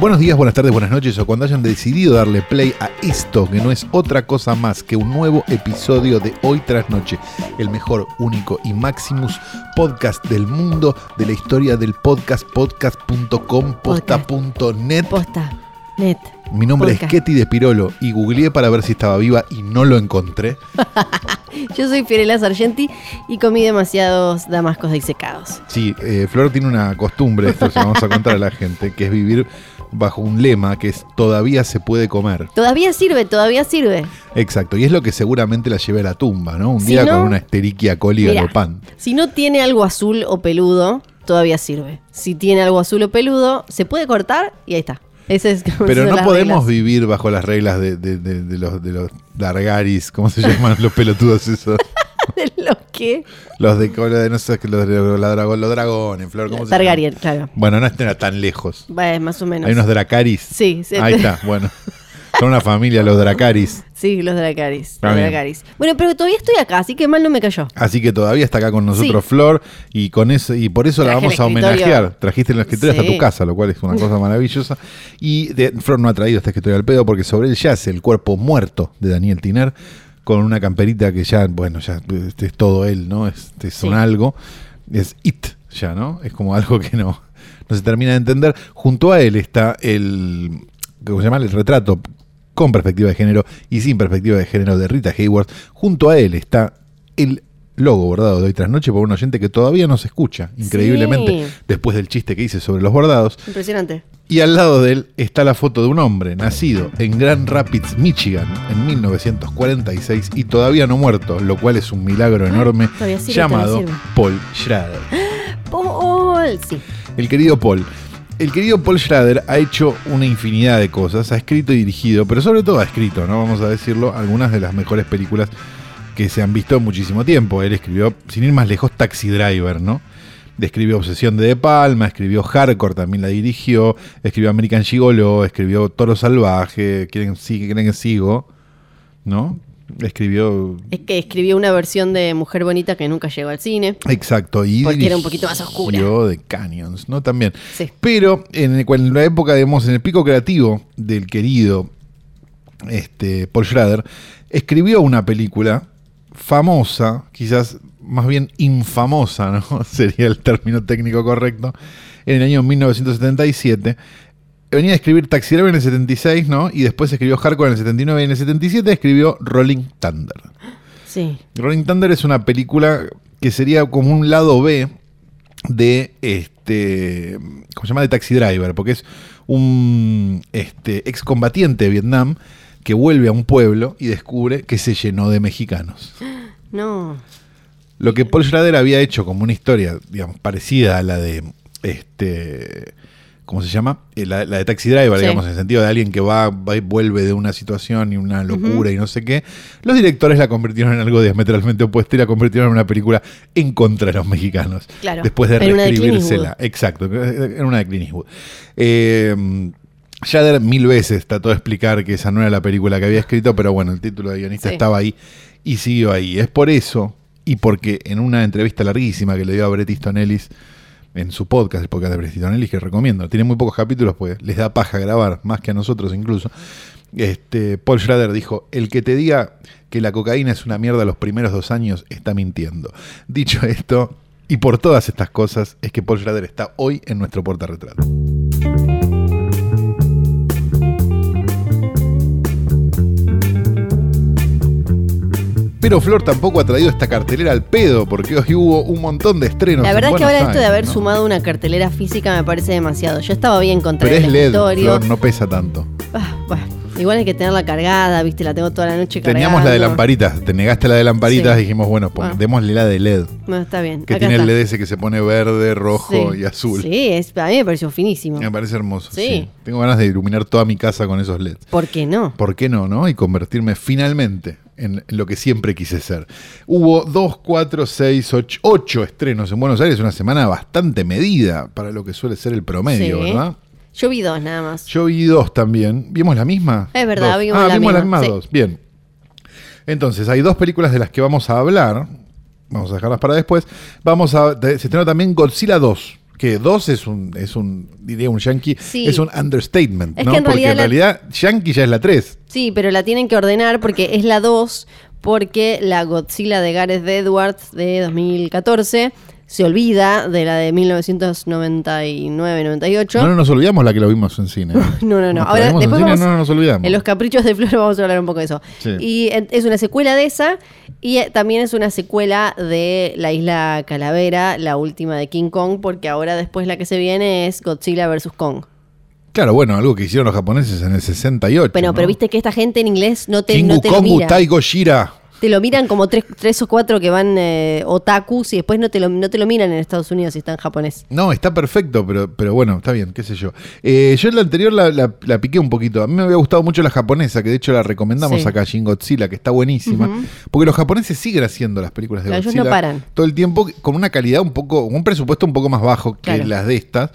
Buenos días, buenas tardes, buenas noches o cuando hayan decidido darle play a esto, que no es otra cosa más que un nuevo episodio de Hoy tras Noche, el mejor, único y maximus podcast del mundo de la historia del podcast, podcast.com, posta.net. Posta. Net. Mi nombre Podcast. es Ketty de Pirolo y googleé para ver si estaba viva y no lo encontré. Yo soy Fiorella Sargenti y comí demasiados damascos disecados. Sí, eh, Flor tiene una costumbre, esto se lo vamos a contar a la gente, que es vivir bajo un lema que es todavía se puede comer. Todavía sirve, todavía sirve. Exacto, y es lo que seguramente la lleve a la tumba, ¿no? Un Si día no- con una esteriquia coli galopante. Si no tiene algo azul o peludo, todavía sirve. Si tiene algo azul o peludo, se pude cortar y ahí está. Ese es como Pero no podemos reglas. vivir bajo las reglas de, de- de- de los, de los Dargaris, ¿cómo se llaman los pelotudos esos? ¿De lo que? Los de, de no sé, los, de los, dragón- los dragones, Flor, ¿cómo se Targaryen, llaman? claro. Bueno, no estén tan lejos. Va, más o menos. Hay unos Dracaris. Sí, sí. Ahí está, bueno. Son una familia, los Dracaris. Sí, los Dracaris. Los. Dracaris. Bueno, pero todavía estoy acá, así que mal no me cayó. Así que todavía está acá con nosotros Sí. Flor y con eso y por eso la vamos a homenajear. Trajiste el escritorio hasta tu casa, lo cual es una cosa maravillosa. Y de- Flor no ha traído este escritorio al pedo porque sobre él yace el cuerpo muerto de Daniel Tiner con una camperita que ya, bueno, ya este es todo él, ¿no? Este es un algo. Es it ya, ¿no? Es como algo que no, no se termina de entender. Junto a él está el, ¿cómo se llama? El retrato con perspectiva de género y sin perspectiva de género de Rita Hayworth. Junto a él está el logo bordado de hoy tras noche por un oyente que todavía no se escucha, increíblemente, Sí. después del chiste que hice sobre los bordados. Impresionante. Y al lado de él está la foto de un hombre nacido en Grand Rapids, Michigan, en 1946 y todavía no muerto, lo cual es un milagro enorme, Ah, sirve, llamado. Paul Schrader. Paul, sí. El querido Paul. El querido Paul Schrader ha hecho una infinidad de cosas, ha escrito y dirigido, pero sobre todo ha escrito, ¿no? Vamos a decirlo, algunas de las mejores películas que se han visto en muchísimo tiempo. Él escribió, sin ir más lejos, Taxi Driver, ¿no? Escribió Obsesión de De Palma, escribió Hardcore, también la dirigió, escribió American Gigolo, escribió Toro Salvaje, ¿quieren, sí, quieren que sigo? ¿No? Escribió... Es que escribió una versión de Mujer Bonita que nunca llegó al cine. Exacto, y Porque era un poquito más oscura. de Canyons, ¿no? También. Sí. Pero en, el- en la época, digamos, en el pico creativo del querido este, Paul Schrader, escribió una película famosa, quizás más bien infamosa, ¿no? Sería el término técnico correcto, en el año 1977. Venía a escribir Taxi Driver en el 76, ¿no? Y después escribió Hardcore en el 79 y en el 77 escribió Rolling Thunder. Sí. Rolling Thunder es una película que sería como un lado B de este ¿cómo se llama? de Taxi Driver, porque es un este excombatiente de Vietnam que vuelve a un pueblo y descubre que se llenó de mexicanos. No. Lo que Paul Schrader había hecho como una historia, digamos, parecida a la de este ¿cómo se llama? Eh, La, la de Taxi Driver, Sí. digamos, en el sentido de alguien que va, va y vuelve de una situación y una locura y no sé qué. Los directores la convirtieron en algo diametralmente opuesto y la convirtieron en una película en contra de los mexicanos. Claro. Después de reescribírsela. Exacto, en una de Clint Eastwood. Eh, Schrader mil veces trató de explicar que esa no era la película que había escrito, pero bueno, el título de guionista Sí. estaba ahí y siguió ahí. Es por eso, y porque en una entrevista larguísima que le dio a Bret Ellis en su podcast, el podcast de Bret que recomiendo, tiene muy pocos capítulos, pues les da paja grabar, más que a nosotros incluso. Este, Paul Schrader dijo, el que te diga que la cocaína es una mierda los primeros dos años está mintiendo. Dicho esto, y por todas estas cosas, es que Paul Schrader está hoy en nuestro portarretrato. Pero Flor tampoco ha traído esta cartelera al pedo, porque hoy hubo un montón de estrenos. La en verdad es que ahora esto de haber ¿no? sumado una cartelera física me parece demasiado. Yo estaba bien contra Pero el es LED. Flor, no pesa tanto. Ah, bueno, igual hay que tenerla cargada, viste, la tengo toda la noche cargada. Teníamos la de lamparitas, te negaste la de lamparitas, Sí. dijimos, bueno, pon- Bueno. démosle la de LED, No, está bien. que acá tiene el. LED ese que se pone verde, rojo Sí. y azul. Sí, es, a mí me pareció finísimo. Me parece hermoso. Sí. sí. Tengo ganas de iluminar toda mi casa con esos LEDs. ¿Por qué no? ¿Por qué no, no? Y convertirme finalmente en, lo que siempre quise ser. Hubo 2, 4, 6, 8, 8 estrenos en Buenos Aires, una semana bastante medida para lo que suele ser el promedio, Sí. ¿verdad? Yo vi dos nada más. Yo vi dos también. ¿Vimos la misma? Es verdad, Dos. vimos ah, la vimos las misma, mismas sí. dos. Bien. Entonces, hay dos películas de las que vamos a hablar. Vamos a dejarlas para después. Vamos a. se estrenó también Godzilla 2. Que 2 es un, es un, diría un yankee, Sí. es un understatement, Es ¿no? que en Porque realidad en la- realidad yankee ya es la 3. Sí, pero la tienen que ordenar porque es la 2, porque la Godzilla de Gareth Edwards de 2014 se olvida de la de 1999-98. No, no nos olvidamos la que lo vimos en cine. No, no, no. Nos Ahora, después cine, vamos- no nos olvidamos. En los caprichos de Flor vamos a hablar un poco de eso. Sí. Y es una secuela de esa y eh, también es una secuela de La Isla Calavera, la última de King Kong, porque ahora después la que se viene es Godzilla vs. Kong. Claro, bueno, algo que hicieron los japoneses en el 68. Pero, ¿no? pero viste que esta gente en inglés no te, Kingu no te Kongu mira. Tai Gojira. Te lo miran como tres, tres o cuatro que van eh, otakus y después no te, lo, no te lo miran en Estados Unidos si está en japonés. No, está perfecto, pero, pero bueno, está bien, qué sé yo. Eh, yo en la anterior la, la- la piqué un poquito. A mí me había gustado mucho la japonesa, que de hecho la recomendamos Sí. acá, Shin Godzilla, que está buenísima. Porque los japoneses siguen haciendo las películas de Claro, ellos Godzilla no paran. todo el tiempo con una calidad un poco, un presupuesto un poco más bajo que Claro. las de estas.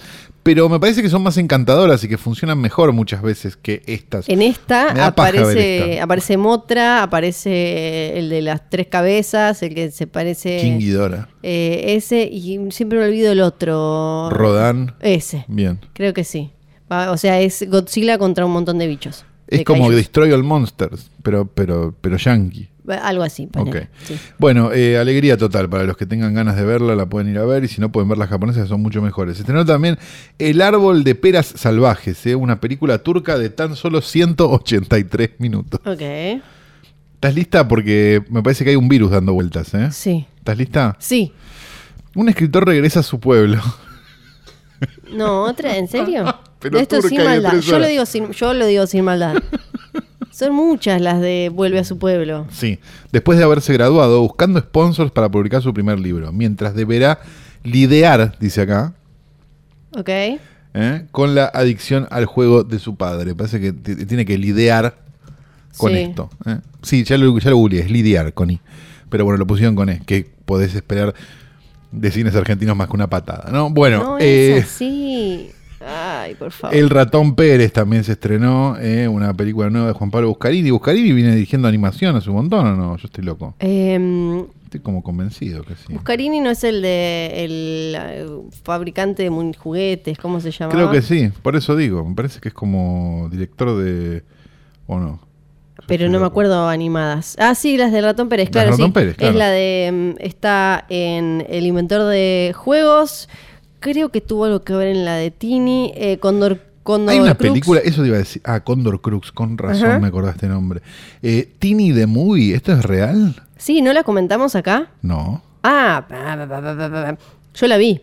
Pero me parece que son más encantadoras y que funcionan mejor muchas veces que estas. En esta aparece, esta. aparece Motra, aparece el de las tres cabezas, el que se parece... King Ghidorah, eh, ese, y siempre me olvido el otro. Rodan. Ese, Bien. creo que sí. O sea, es Godzilla contra un montón de bichos. Es de como. Destroy All Monsters, pero, pero, pero yankee. Algo así, ponele, Ok. sí. Bueno, eh, alegría total. Para los que tengan ganas de verla, la pueden ir a ver. Y si no, pueden ver las japonesas, que son mucho mejores. Se estrenó también El Árbol de Peras Salvajes, eh, una película turca de tan solo 183 minutos. Ok, ¿Estás lista? Porque me parece que hay un virus dando vueltas. ¿eh? sí. ¿Estás lista? Sí. Un escritor regresa a su pueblo. No, otra, ¿en serio? Pero Esto turca sin y maldad. Yo lo digo sin, yo lo digo sin maldad. Son muchas las de vuelve a su pueblo. Sí. Después de haberse graduado, buscando sponsors para publicar su primer libro. Mientras deberá lidiar, dice acá, ¿Ok? ¿eh? con la adicción al juego de su padre. Parece que tiene que lidiar con Sí. esto. ¿eh? Sí, ya lo, ya lo googleé, es lidiar con I. Pero bueno, lo pusieron con E, que podés esperar de cines argentinos más que una patada, ¿no? Bueno, no, eh, así. Ay, por favor. El Ratón Pérez también se estrenó, ¿eh? una película nueva de Juan Pablo Buscarini. ¿Buscarini viene dirigiendo animación hace un montón o no? Yo estoy loco. Em, Estoy como convencido que sí. Buscarini no es el de el eh, fabricante de juguetes, ¿cómo se llama? Creo que sí, por eso digo. Me parece que es como director de... ¿O no? Pero no me acuerdo animadas. Ah, sí, las de Ratón Pérez, claro. Ratón sí. Pérez, claro. Es la de. mm, Está en El Inventor de Juegos. Creo que tuvo algo que ver en la de Tini. Eh, Condor, Condor Hay una Crux. película, eso te iba a decir. Ah, Condor Crux, con razón Ajá. me acordaste el nombre. Eh, Tini the Movie, ¿esto es real? Sí, ¿no la comentamos acá? No. Ah, yo la vi.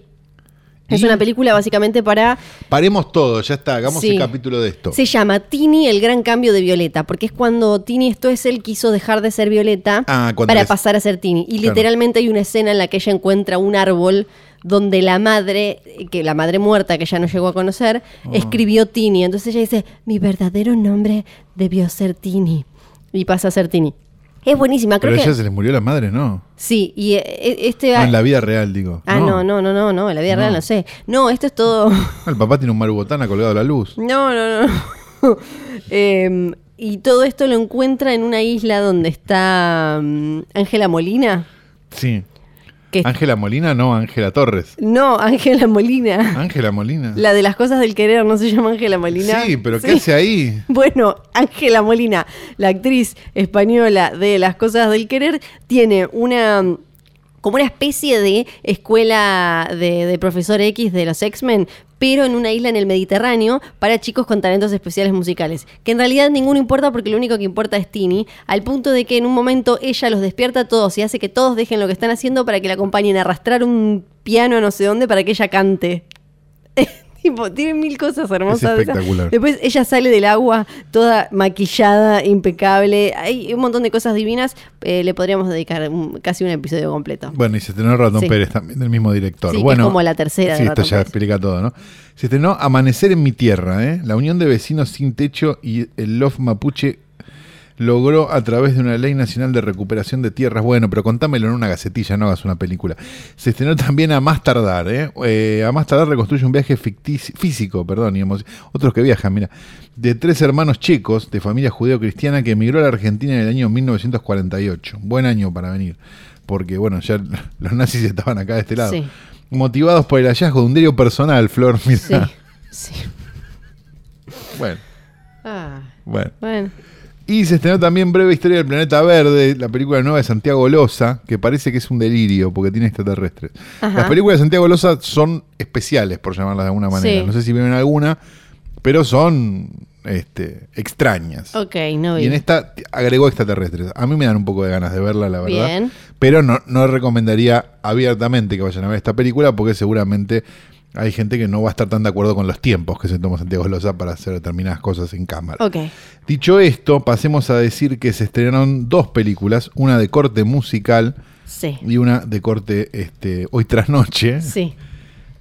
Es una película básicamente para. Paremos todo, ya está, hagamos Sí. el capítulo de esto. Se llama Tini, el gran cambio de Violeta, porque es cuando Tini, esto es él, quiso dejar de ser Violeta Ah, para les- pasar a ser Tini. Y Claro. literalmente hay una escena en la que ella encuentra un árbol donde la madre, que la madre muerta que ella no llegó a conocer, Oh. escribió Tini. Entonces ella dice, mi verdadero nombre debió ser Tini. Y pasa a ser Tini. Es buenísima, creo Pero a que... ella se les murió la madre, ¿no? Sí, y eh, este... No, en la vida real, digo. Ah, no, no, no, no, no, en la vida No. real no sé. No, esto es todo... El papá tiene un marubotana colgado a la luz. No, no, no. Em, y todo esto lo encuentra en una isla donde está mm, Ángela Molina. Sí. Ángela Molina, no, Ángela Torres. no, Ángela Molina. Ángela Molina. La de las cosas del querer no se llama Ángela Molina. Sí, pero ¿qué hace ahí? Bueno, Ángela Molina, la actriz española de Las Cosas del Querer, tiene una como una especie de escuela de, de profesor X de los X-Men, pero en una isla en el Mediterráneo para chicos con talentos especiales musicales. Que en realidad ninguno importa porque lo único que importa es Tini, al punto de que en un momento ella los despierta a todos y hace que todos dejen lo que están haciendo para que la acompañen a arrastrar un piano a no sé dónde para que ella cante. Tipo, tiene mil cosas hermosas. espectacular. Después ella sale del agua toda maquillada, impecable. Hay un montón de cosas divinas. Eh, le podríamos dedicar un- casi un episodio completo. Bueno, y se estrenó Ratón Sí. Pérez también, del mismo director. Sí, bueno, es como la tercera de Sí, esto ya Pérez. explica todo, ¿no? Se estrenó Amanecer en mi tierra, ¿eh? La unión de vecinos sin techo y el Love Mapuche logró a través de una ley nacional de recuperación de tierras. Bueno, pero contámelo en una gacetilla, no hagas una película. Se estrenó también a más tardar, ¿eh? Eh, a más tardar reconstruye un viaje ficticio, físico, perdón, y otros que viajan, mira, de tres hermanos checos de familia judeo-cristiana que emigró a la Argentina en el año 1948. Buen año para venir, porque bueno, ya los nazis estaban acá de este lado. Motivados por el hallazgo de un diario personal, Flor, mira. Sí, sí. Bueno. Ah, bueno. bueno. Y se estrenó también Breve Historia del Planeta Verde, la película nueva de Santiago Loza, que parece que es un delirio porque tiene extraterrestres. Las películas de Santiago Loza son especiales, por llamarlas de alguna manera. No sé si vieron alguna, pero son este, extrañas. Ok, no vi. Y en esta agregó extraterrestres. A mí me dan un poco de ganas de verla, la verdad. Bien. Pero no, no recomendaría abiertamente que vayan a ver esta película porque seguramente hay gente que no va a estar tan de acuerdo con los tiempos que se toma Santiago Loza para hacer determinadas cosas en cámara. Okay. Dicho esto, pasemos a decir que se estrenaron dos películas, una de corte musical y una de corte este, hoy tras noche. Sí.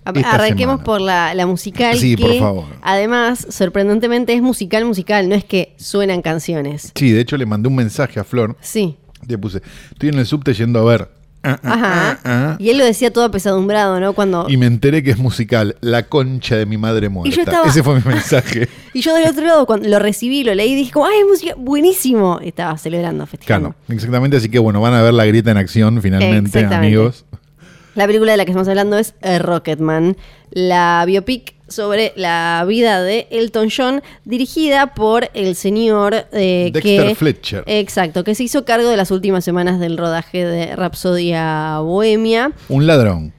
Arranquemos por la, musical. Sí, por favor. Además, sorprendentemente es musical, musical, no es que suenan canciones. Sí, de hecho le mandé un mensaje a Flor. Sí. Le puse, estoy en el subte yendo a ver Ah, ah, Ajá. Ah, y él lo decía todo apesadumbrado, ¿no? Cuando... Y me enteré que es musical, La concha de mi madre muerta. Ese fue mi mensaje. y yo del otro lado, cuando lo recibí, lo leí, dije, ¡ay, es música! Buenísimo. estaba celebrando, festejando. Claro, exactamente. Así que bueno, van a ver la grieta en acción finalmente, amigos. La película de la que estamos hablando es Rocketman, la biopic sobre la vida de Elton John, dirigida por el señor eh, Dexter Fletcher. Exacto, que se hizo cargo de las últimas semanas del rodaje de Rapsodia Bohemia. Un ladrón.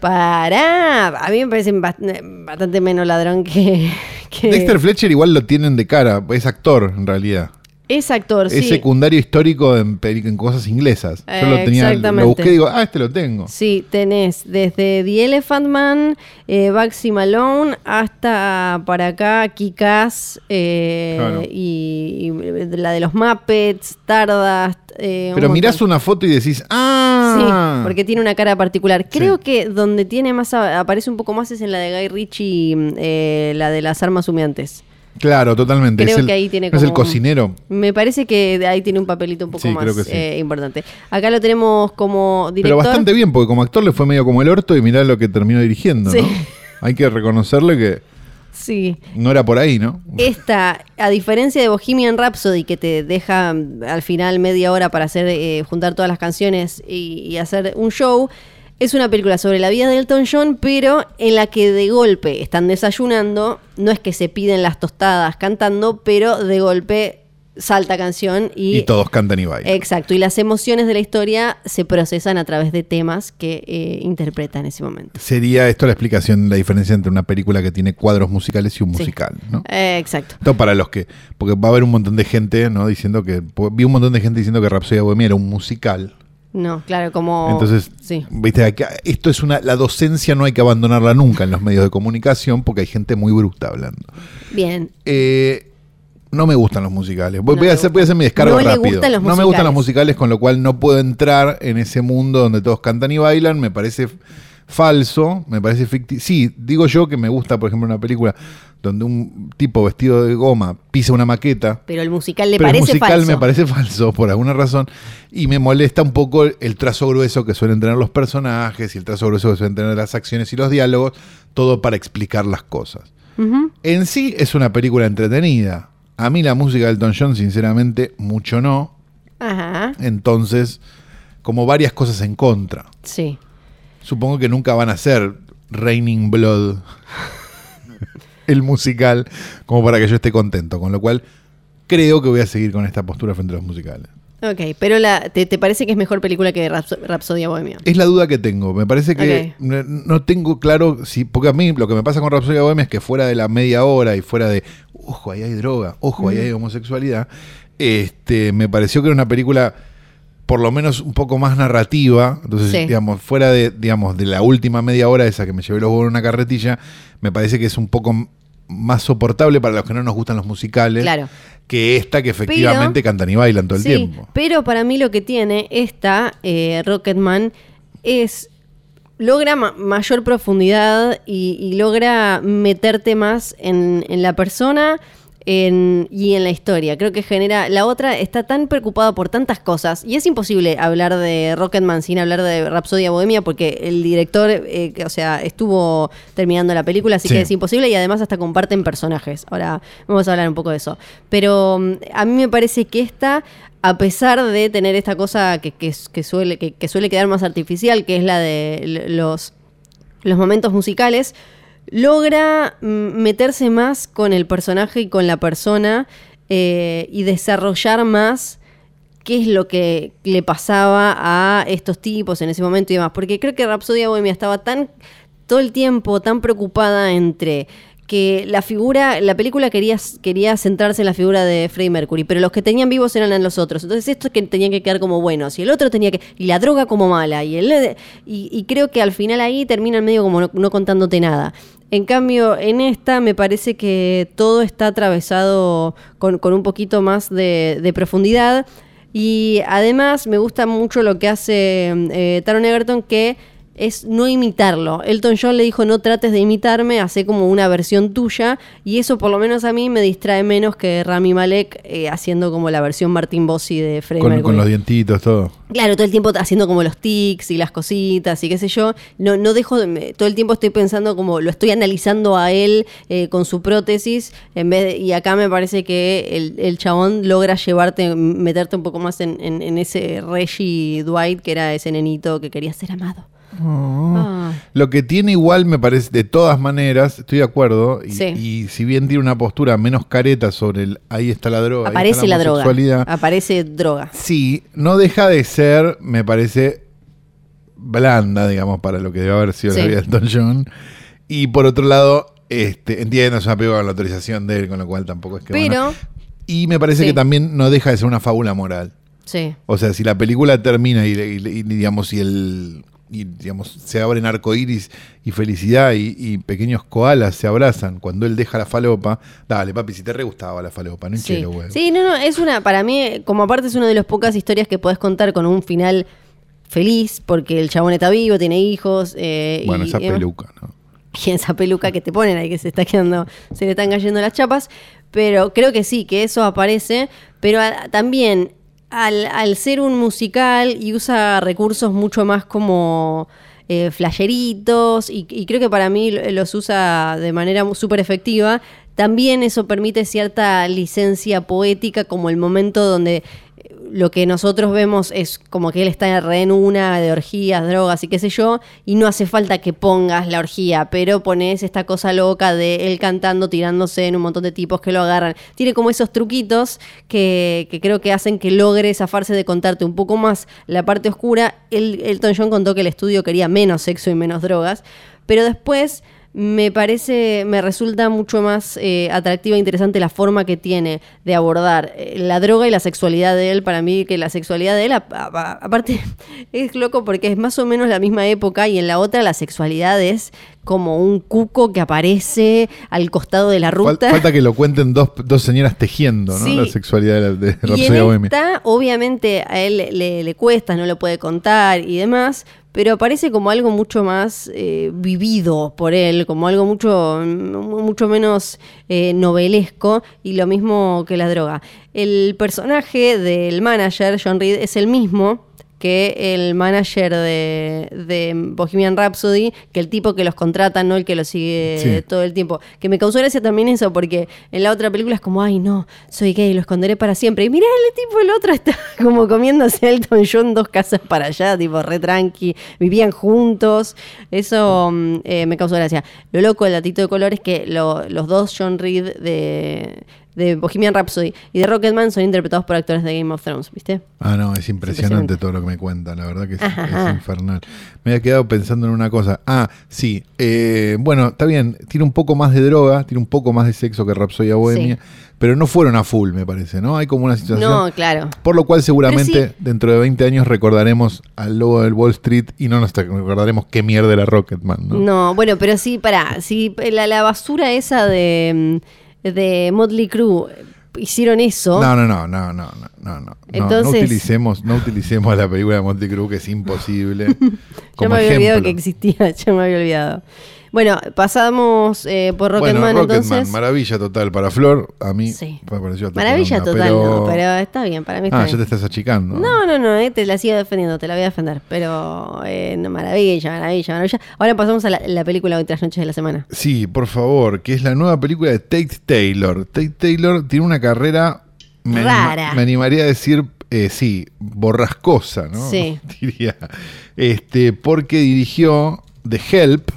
Para, a mí me parece bastante menos ladrón que, que... Dexter Fletcher igual lo tienen de cara, es actor en realidad. Es actor, es secundario histórico en, en cosas inglesas. Yo lo tenía, lo busqué y digo, ah, este lo tengo. Sí, tenés desde The Elephant Man, eh, Baxi Malone, hasta para acá Kikas eh, y, la de los Muppets, Tardas. Eh, Pero mirás una foto y decís, ah. Sí, porque tiene una cara particular. Creo que donde tiene más, aparece un poco más es en la de Guy Ritchie, eh, la de las armas humeantes. Claro, totalmente. Creo que ahí tiene como, es el cocinero. Me parece que ahí tiene un papelito un poco más eh, importante. Acá lo tenemos como director. Pero bastante bien, porque como actor le fue medio como el orto y mirá lo que terminó dirigiendo, ¿no? Hay que reconocerle que sí. no era por ahí, ¿no? Esta, a diferencia de Bohemian Rhapsody, que te deja al final media hora para hacer eh, juntar todas las canciones y hacer un show, es una película sobre la vida de Elton John, pero en la que de golpe están desayunando. No es que se piden las tostadas cantando, pero de golpe salta canción y, y todos cantan y bailan. Exacto, y las emociones de la historia se procesan a través de temas que eh, interpreta en ese momento. Sería esto la explicación, la diferencia entre una película que tiene cuadros musicales y un musical, ¿no? Eh, exacto. Esto para los que, porque va a haber un montón de gente, ¿no? Diciendo que, vi un montón de gente diciendo que Rhapsody Bohemia era un musical. No, claro, como. Entonces, sí. viste, esto es una. La docencia no hay que abandonarla nunca en los medios de comunicación porque hay gente muy bruta hablando. Bien. Eh, no me gustan los musicales. Voy, a, hacer, voy a hacer mi descargo no rápido. no me gustan los musicales, con lo cual no puedo entrar en ese mundo donde todos cantan y bailan. Me parece falso, me parece ficticio. Sí, digo yo que me gusta, por ejemplo, una película donde un tipo vestido de goma pisa una maqueta. Pero el musical le parece falso. El musical me parece falso por alguna razón y me molesta un poco el trazo grueso que suelen tener los personajes y el trazo grueso que suelen tener las acciones y los diálogos, todo para explicar las cosas. En sí es una película entretenida. A mí la música de Elton John, sinceramente, mucho no. Ajá. Entonces, como varias cosas en contra. Sí. Supongo que nunca van a ser Raining Blood el musical como para que yo esté contento. Con lo cual, creo que voy a seguir con esta postura frente a los musicales. Ok, pero la, te, parece que es mejor película que Rapsodia Bohemia? Es la duda que tengo. Me parece que no, tengo claro si. Porque a mí lo que me pasa con Rapsodia Bohemia es que fuera de la media hora y fuera de. Ojo, ahí hay droga, ojo, ahí hay homosexualidad. Este, me pareció que era una película por lo menos un poco más narrativa. Entonces, digamos, fuera de, digamos, de la última media hora esa que me llevé los huevos en una carretilla, me parece que es un poco más soportable para los que no nos gustan los musicales. Que esta que efectivamente cantan y bailan todo el tiempo. Pero para mí lo que tiene esta eh, Rocketman es logra mayor profundidad y, logra meterte más en, en la persona en- y en la historia. Creo que genera. La otra está tan preocupada por tantas cosas y es imposible hablar de Rocketman sin hablar de Rapsodia Bohemia porque el director, eh, o sea, estuvo terminando la película, así Sí. que es imposible y además hasta comparten personajes. Ahora vamos a hablar un poco de eso. Pero mm, a mí me parece que esta. A pesar de tener esta cosa que, que- que suele, que, que suele quedar más artificial, que es la de los, los momentos musicales, logra mm, meterse más con el personaje y con la persona eh, y desarrollar más qué es lo que le pasaba a estos tipos en ese momento y demás. Porque creo que Rapsodia Bohemia estaba tan todo el tiempo tan preocupada entre que la figura, la película quería, quería centrarse en la figura de Freddie Mercury, pero los que tenían vivos eran los otros. Entonces esto que tenían que quedar como buenos y el otro tenía que y la droga como mala y el y, creo que al final ahí terminan medio como no, contándote nada. En cambio, en esta me parece que todo está atravesado con, con un poquito más de, de profundidad. Y además me gusta mucho lo que hace eh, Taron Egerton, que es no imitarlo. Elton John le dijo, no trates de imitarme, hace como una versión tuya. Y eso por lo menos a mí me distrae menos que Rami Malek eh, haciendo como la versión Martin Bossi de Freddie Con, con los dientitos, todo. Claro, todo el tiempo haciendo como los tics y las cositas y qué sé yo. No, no dejo, de- todo el tiempo estoy pensando como lo estoy analizando a él eh, con su prótesis. En vez de- y acá me parece que el, el chabón logra llevarte, meterte un poco más en, en- en ese Reggie Dwight, que era ese nenito que quería ser amado. Ah. Lo que tiene igual, me parece, de todas maneras, estoy de acuerdo, y, Sí. y si bien tiene una postura menos careta sobre el ahí está la droga, Aparece la droga. Aparece droga. sí, no deja de ser, me parece, blanda, digamos, para lo que debe haber sido Sí. la vida de Elton John. Y por otro lado, este, entiendo, es una película con la autorización de él, con lo cual tampoco es que... Pero, bueno. Y me parece Sí. que también no deja de ser una fábula moral. sí. O sea, si la película termina y, y- y, digamos, si el y, digamos, se abren arcoíris y felicidad y, y pequeños koalas se abrazan cuando él deja la falopa, dale, papi, si te re gustaba la falopa, no Sí. hinché los huevos. Sí, no, no, es una, para mí, como aparte es una de las pocas historias que puedes contar con un final feliz, porque el chabón está vivo, tiene hijos. eh, Bueno, y, esa peluca, ¿no? y esa peluca que te ponen ahí que se está quedando, se le están cayendo las chapas. Pero creo que sí, que eso aparece. Pero a- también, al, al ser un musical y usa recursos mucho más como eh, y, y creo que para mí lo- los usa de manera súper efectiva. También eso permite cierta licencia poética, como el momento donde lo que nosotros vemos es como que él está en una de orgías, drogas y qué sé yo, y no hace falta que pongas la orgía, pero pones esta cosa loca de él cantando, tirándose en un montón de tipos que lo agarran. Tiene como esos truquitos que, que creo que hacen que logre zafarse de contarte un poco más la parte oscura. El, Elton John contó que el estudio quería menos sexo y menos drogas, pero después me parece, me resulta mucho más eh, atractiva e interesante la forma que tiene de abordar eh, la droga y la sexualidad de él. Para mí, que la sexualidad de él, a- a- aparte, es loco porque es más o menos la misma época y en la otra la sexualidad es como un cuco que aparece al costado de la ruta. falta que lo cuenten dos, dos señoras tejiendo, ¿no? Sí. La sexualidad de, de Y en Rhapsody esta, obviamente, a él le, le cuesta, no lo puede contar y demás, pero aparece como algo mucho más eh, vivido por él, como algo mucho, mucho menos eh, novelesco y lo mismo que la droga. El personaje del manager, John Reed, es el mismo que el manager de, de Bohemian Rhapsody, que el tipo que los contrata, no el que los sigue Sí. todo el tiempo. Que me causó gracia también eso, porque en la otra película es como, ay, no, soy gay, lo esconderé para siempre. Y mirá, el tipo, el otro está como comiéndose a Elton John dos casas para allá, tipo, re tranqui, vivían juntos. Eso mm, eh, me causó gracia. Lo loco del datito de color es que lo- los dos John Reed de, de Bohemian Rhapsody y de Rocketman son interpretados por actores de Game of Thrones, ¿viste? Ah, no, es impresionante, impresionante. todo lo que me cuenta, la verdad que es, infernal. Me había quedado pensando en una cosa. Ah, sí, eh, bueno, está bien, tiene un poco más de droga, tiene un poco más de sexo que Rapsodia Bohemia, pero no fueron a full, me parece, ¿no? Hay como una situación... No, claro. Por lo cual seguramente sí. dentro de 20 años recordaremos al logo del Wall Street y no nos recordaremos qué mierda era Rocketman, ¿no? No, bueno, pero sí, pará, la, la basura esa de, mm, de Motley Crue hicieron eso, No, no, no, no, no, no, no, no. No, Entonces- no utilicemos, no utilicemos la película de Monty Cruz, que es imposible. ya como me había olvidado que ejemplo. existía, ya me había olvidado. Bueno, pasamos eh, por bueno, Rocketman Rocketman, entonces. maravilla total para Flor. A mí Sí. me pareció Maravilla total, pero... no, pero está bien, para mí está Ah, bien. ya te estás achicando. No, no, no, eh, te la sigo defendiendo, te la voy a defender. Pero eh, no, maravilla, maravilla, maravilla. Ahora pasamos a la, la película Hoy tras noches de la semana. Sí, por favor, que es la nueva película de Tate Taylor. Tate Taylor tiene una carrera, me, anima- Rara. me animaría a decir, eh, sí, borrascosa, ¿no? Sí. Diría. Este, porque dirigió The Help,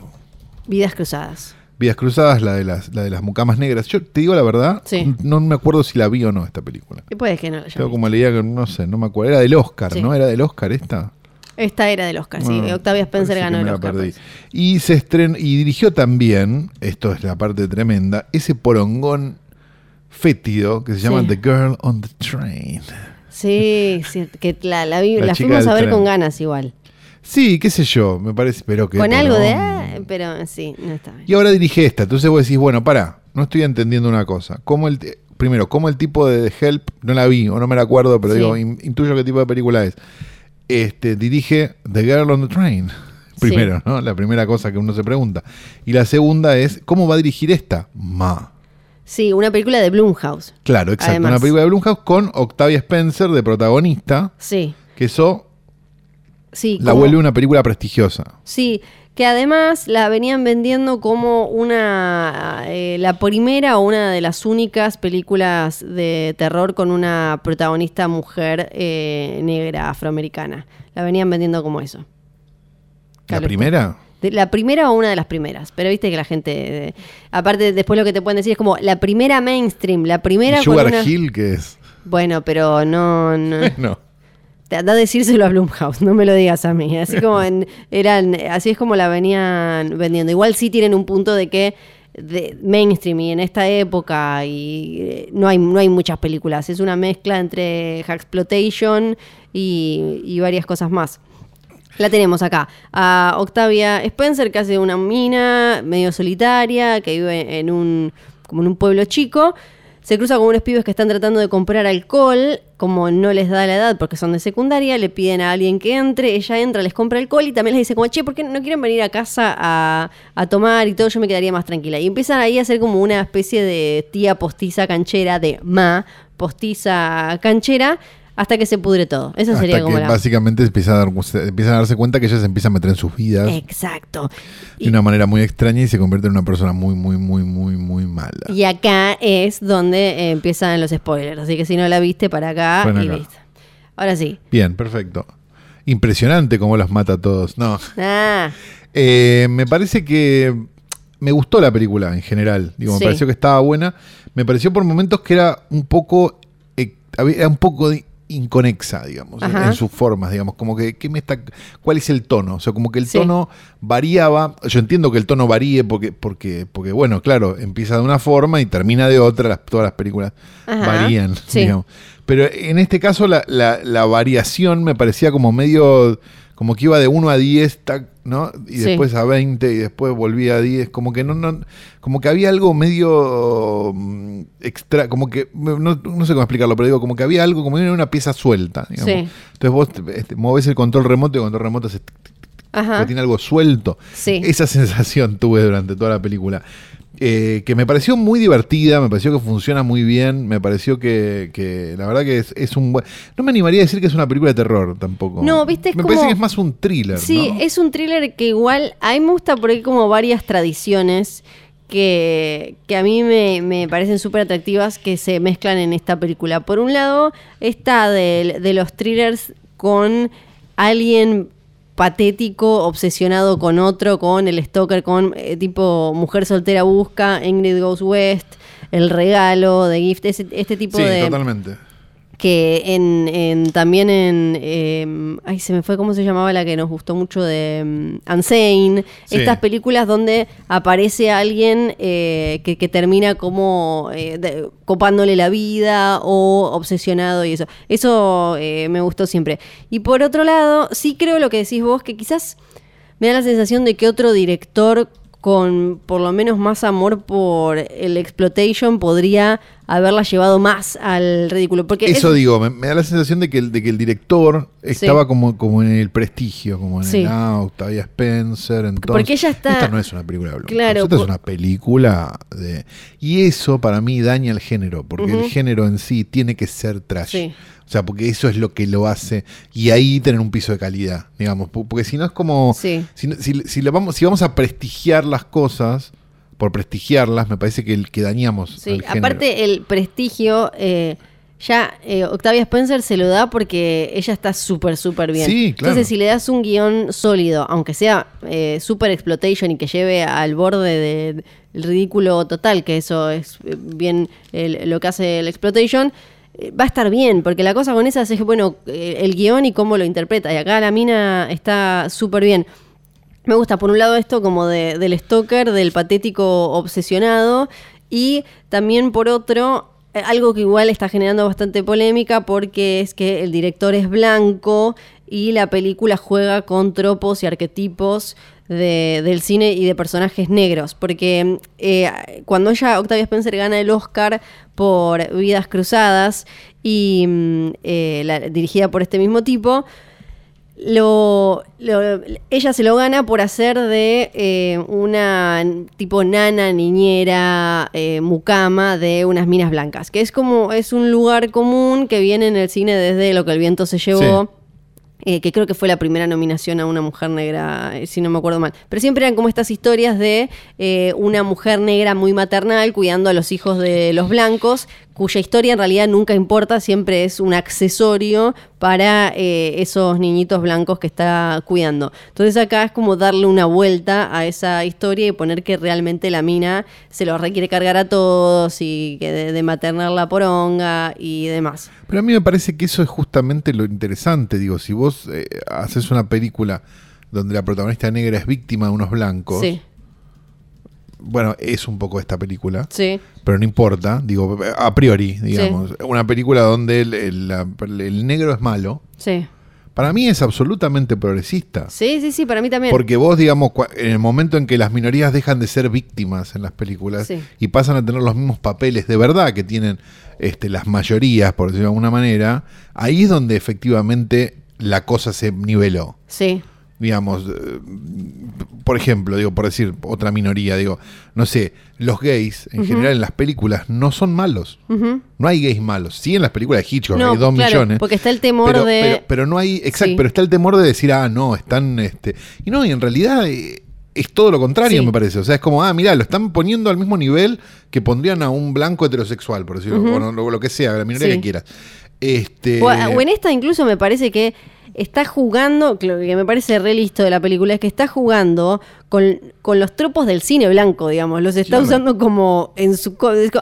Vidas cruzadas. Vidas Cruzadas, la de las, la de las mucamas negras. Yo te digo la verdad, Sí. no me acuerdo si la vi o no esta película. Y puede que no la como leía que no sé, no me acuerdo. Era del Oscar, Sí. ¿no? Era del Oscar esta. Esta era del Oscar, sí. Octavia Spencer ganó el Oscar. perdí. pues. Y se estrenó y dirigió también, esto es la parte tremenda, ese porongón fétido que se llama Sí. The Girl on the Train. Sí, sí, que la, la, vi- La la fuimos a ver tren. con ganas igual. Sí, qué sé yo, me parece, pero que con algo de... ah, pero sí, no está bien. Y ahora dirige esta, entonces vos decís, bueno, pará, no estoy entendiendo una cosa. ¿Cómo el primero, cómo el tipo de Help, no la vi o no me la acuerdo, pero Sí. digo, in- intuyo qué tipo de película es. Este, dirige The Girl on the Train. Primero, ¿no? La primera cosa que uno se pregunta. Y la segunda es, ¿cómo va a dirigir esta? Ma. Sí, una película de Blumhouse. Claro, exacto. Además. Una película de Blumhouse con Octavia Spencer de protagonista, Sí, que eso sí. la como- vuelve una película prestigiosa. Sí, que además la venían vendiendo como una eh, la primera o una de las únicas películas de terror con una protagonista mujer eh, negra afroamericana. La venían vendiendo como eso. ¿La primera? de- La primera o una de las primeras, pero viste que la gente, eh, aparte después lo que te pueden decir es como la primera mainstream, la primera ¿Y con Sugar una- Hill qué es? Bueno, pero no, no, no. Anda a decírselo a Blumhouse, no me lo digas a mí. Así como en- eran, así es como la venían vendiendo. Igual sí tienen un punto de que de mainstream y en esta época y eh, no hay no hay muchas películas. Es una mezcla entre Hacksploitation y, y varias cosas más. La tenemos acá. A Octavia Spencer, que hace una mina medio solitaria, que vive en un, como en un pueblo chico. Se cruza con unos pibes que están tratando de comprar alcohol. Como no les da la edad porque son de secundaria, le piden a alguien que entre. Ella entra, les compra alcohol y también les dice como, che, ¿por qué no quieren venir a casa a, a tomar y todo? Yo me quedaría más tranquila. Y empiezan ahí a hacer como una especie de tía postiza canchera, de ma postiza canchera, hasta que se pudre todo. Esa Hasta sería que como la... básicamente empieza a dar- empiezan a darse cuenta que ella se empieza a meter en sus vidas Exacto. de una manera muy extraña y se convierte en una persona muy, muy, muy, muy, muy mala. Y acá es donde eh, empiezan los spoilers. Así que si no la viste, para acá y acá. listo. Ahora sí. Bien, perfecto. Impresionante cómo los mata a todos. No. Ah, Eh, me parece que me gustó la película en general. Digo, me Sí. pareció que estaba buena. Me pareció por momentos que era un poco. eh, era un poco de- inconexa, digamos, en, Ajá. en sus formas, digamos, como que ¿qué me está, cuál es el tono, o sea, como que el Sí. tono variaba, yo entiendo que el tono varíe porque, porque, porque bueno, claro, empieza de una forma y termina de otra, las- todas las películas Ajá. varían, Sí. digamos. Pero en este caso la, la- la variación me parecía como medio, como que iba de 1 a 10, tac, ¿no? Y Sí. después a 20 y después volvía a 10, como que no, no, como que había algo medio mm, extra, como que, no, no sé cómo explicarlo, pero digo, como que había algo, como era una pieza suelta, digamos. Sí. Entonces vos este, movés el control remoto y el control remoto se, ajá. tiene algo suelto. Sí. Esa sensación tuve durante toda la película. Eh, que me pareció muy divertida, me pareció que funciona muy bien, me pareció que, que la verdad que es, es un buen... No me animaría a decir que es una película de terror tampoco. No, viste, es Me como- parece que es más un thriller, Sí, ¿no? es un thriller que igual, a mí me gusta por ahí como varias tradiciones que, que a mí me, me parecen súper atractivas que se mezclan en esta película. Por un lado, esta de, de los thrillers con alguien patético, obsesionado con otro, con el stalker, con eh, tipo Mujer Soltera Busca, Ingrid Goes West, El Regalo, The Gift, ese- este tipo Sí, de totalmente. Que en, en- también en eh, ay se me fue cómo se llamaba la que nos gustó mucho de um, Unsane. Sí. estas películas donde aparece alguien eh, que, que termina como eh, de- copándole la vida o obsesionado y eso. Eso eh, me gustó siempre. Y por otro lado sí creo lo que decís vos que quizás me da la sensación de que otro director con por lo menos más amor por el exploitation podría haberla llevado más al ridículo. Porque Eso es- digo, me, me da la sensación de que el, de que el director estaba como, como en el prestigio, como en Sí. el ah, Octavia Spencer. Entonces, Porque ella está- Esta no es una película de Claro, esta es una película de. Y eso para mí daña el género, porque el género en sí tiene que ser trash. Sí. O sea, porque eso es lo que lo hace. Y ahí tener un piso de calidad, digamos. Porque si no es como. Si, si, vamos, si vamos a prestigiar las cosas, por prestigiarlas, me parece que, el, que dañamos. Sí, al aparte el prestigio, eh, ya eh, Octavia Spencer se lo da porque ella está súper, súper bien. Sí, claro. Entonces, si le das un guion sólido, aunque sea eh, super exploitation y que lleve al borde de- del ridículo total, que eso es eh, bien el- lo que hace el exploitation, eh, va a estar bien, porque la cosa con esas es, bueno, el guion y cómo lo interpreta. Y acá la mina está súper bien. Me gusta, por un lado, esto como de- del stalker, del patético obsesionado, y también por otro, eh, algo que igual está generando bastante polémica, porque es que el director es blanco y la película juega con tropos y arquetipos de- del cine y de personajes negros. Porque eh, cuando ella, Octavia Spencer, gana el Oscar por Vidas Cruzadas, y mm, eh, dirigida por este mismo tipo, lo, lo- ella se lo gana por hacer de eh, una tipo nana, niñera, eh, mucama de unas minas blancas, que es como es un lugar común que viene en el cine desde lo que el viento se llevó. eh, que creo que fue la primera nominación a una mujer negra, eh, si no me acuerdo mal. Pero siempre eran como estas historias de eh, una mujer negra muy maternal cuidando a los hijos de los blancos, cuya historia en realidad nunca importa, siempre es un accesorio para eh, esos niñitos blancos que está cuidando. Entonces acá es como darle una vuelta a esa historia y poner que realmente la mina se lo requiere cargar a todos y que de, de maternar la poronga y demás. Pero a mí me parece que eso es justamente lo interesante. Digo, si vos eh, haces una película donde la protagonista negra es víctima de unos blancos, Sí, bueno, es un poco esta película, sí, pero no importa, digo, a priori, digamos, una película donde el, el- la- el negro es malo, sí. para mí es absolutamente progresista. Sí, sí, sí, para mí también. Porque vos, digamos, en el momento en que las minorías dejan de ser víctimas en las películas Sí. y pasan a tener los mismos papeles de verdad que tienen este, las mayorías, por decirlo de alguna manera, ahí es donde efectivamente la cosa se niveló. Sí, Digamos, eh, por ejemplo, digo, por decir otra minoría, digo, no sé, los gays en general en las películas no son malos. No hay gays malos. Sí, en las películas de Hitchcock No, hay dos claro, millones. porque está el temor pero, de- Pero, pero no hay. Exacto, Sí. pero está el temor de decir, ah, no, están. este Y no, y en realidad. eh, es todo lo contrario, Sí. me parece. O sea, es como, ah, mira, lo están poniendo al mismo nivel que pondrían a un blanco heterosexual, por decirlo, o no- lo, lo que sea, la minoría Sí. que quieras. Este, O, o en esta incluso me parece que está jugando, lo que me parece re listo de la película es que está jugando con, con los tropos del cine blanco, digamos. Los está usando como en su...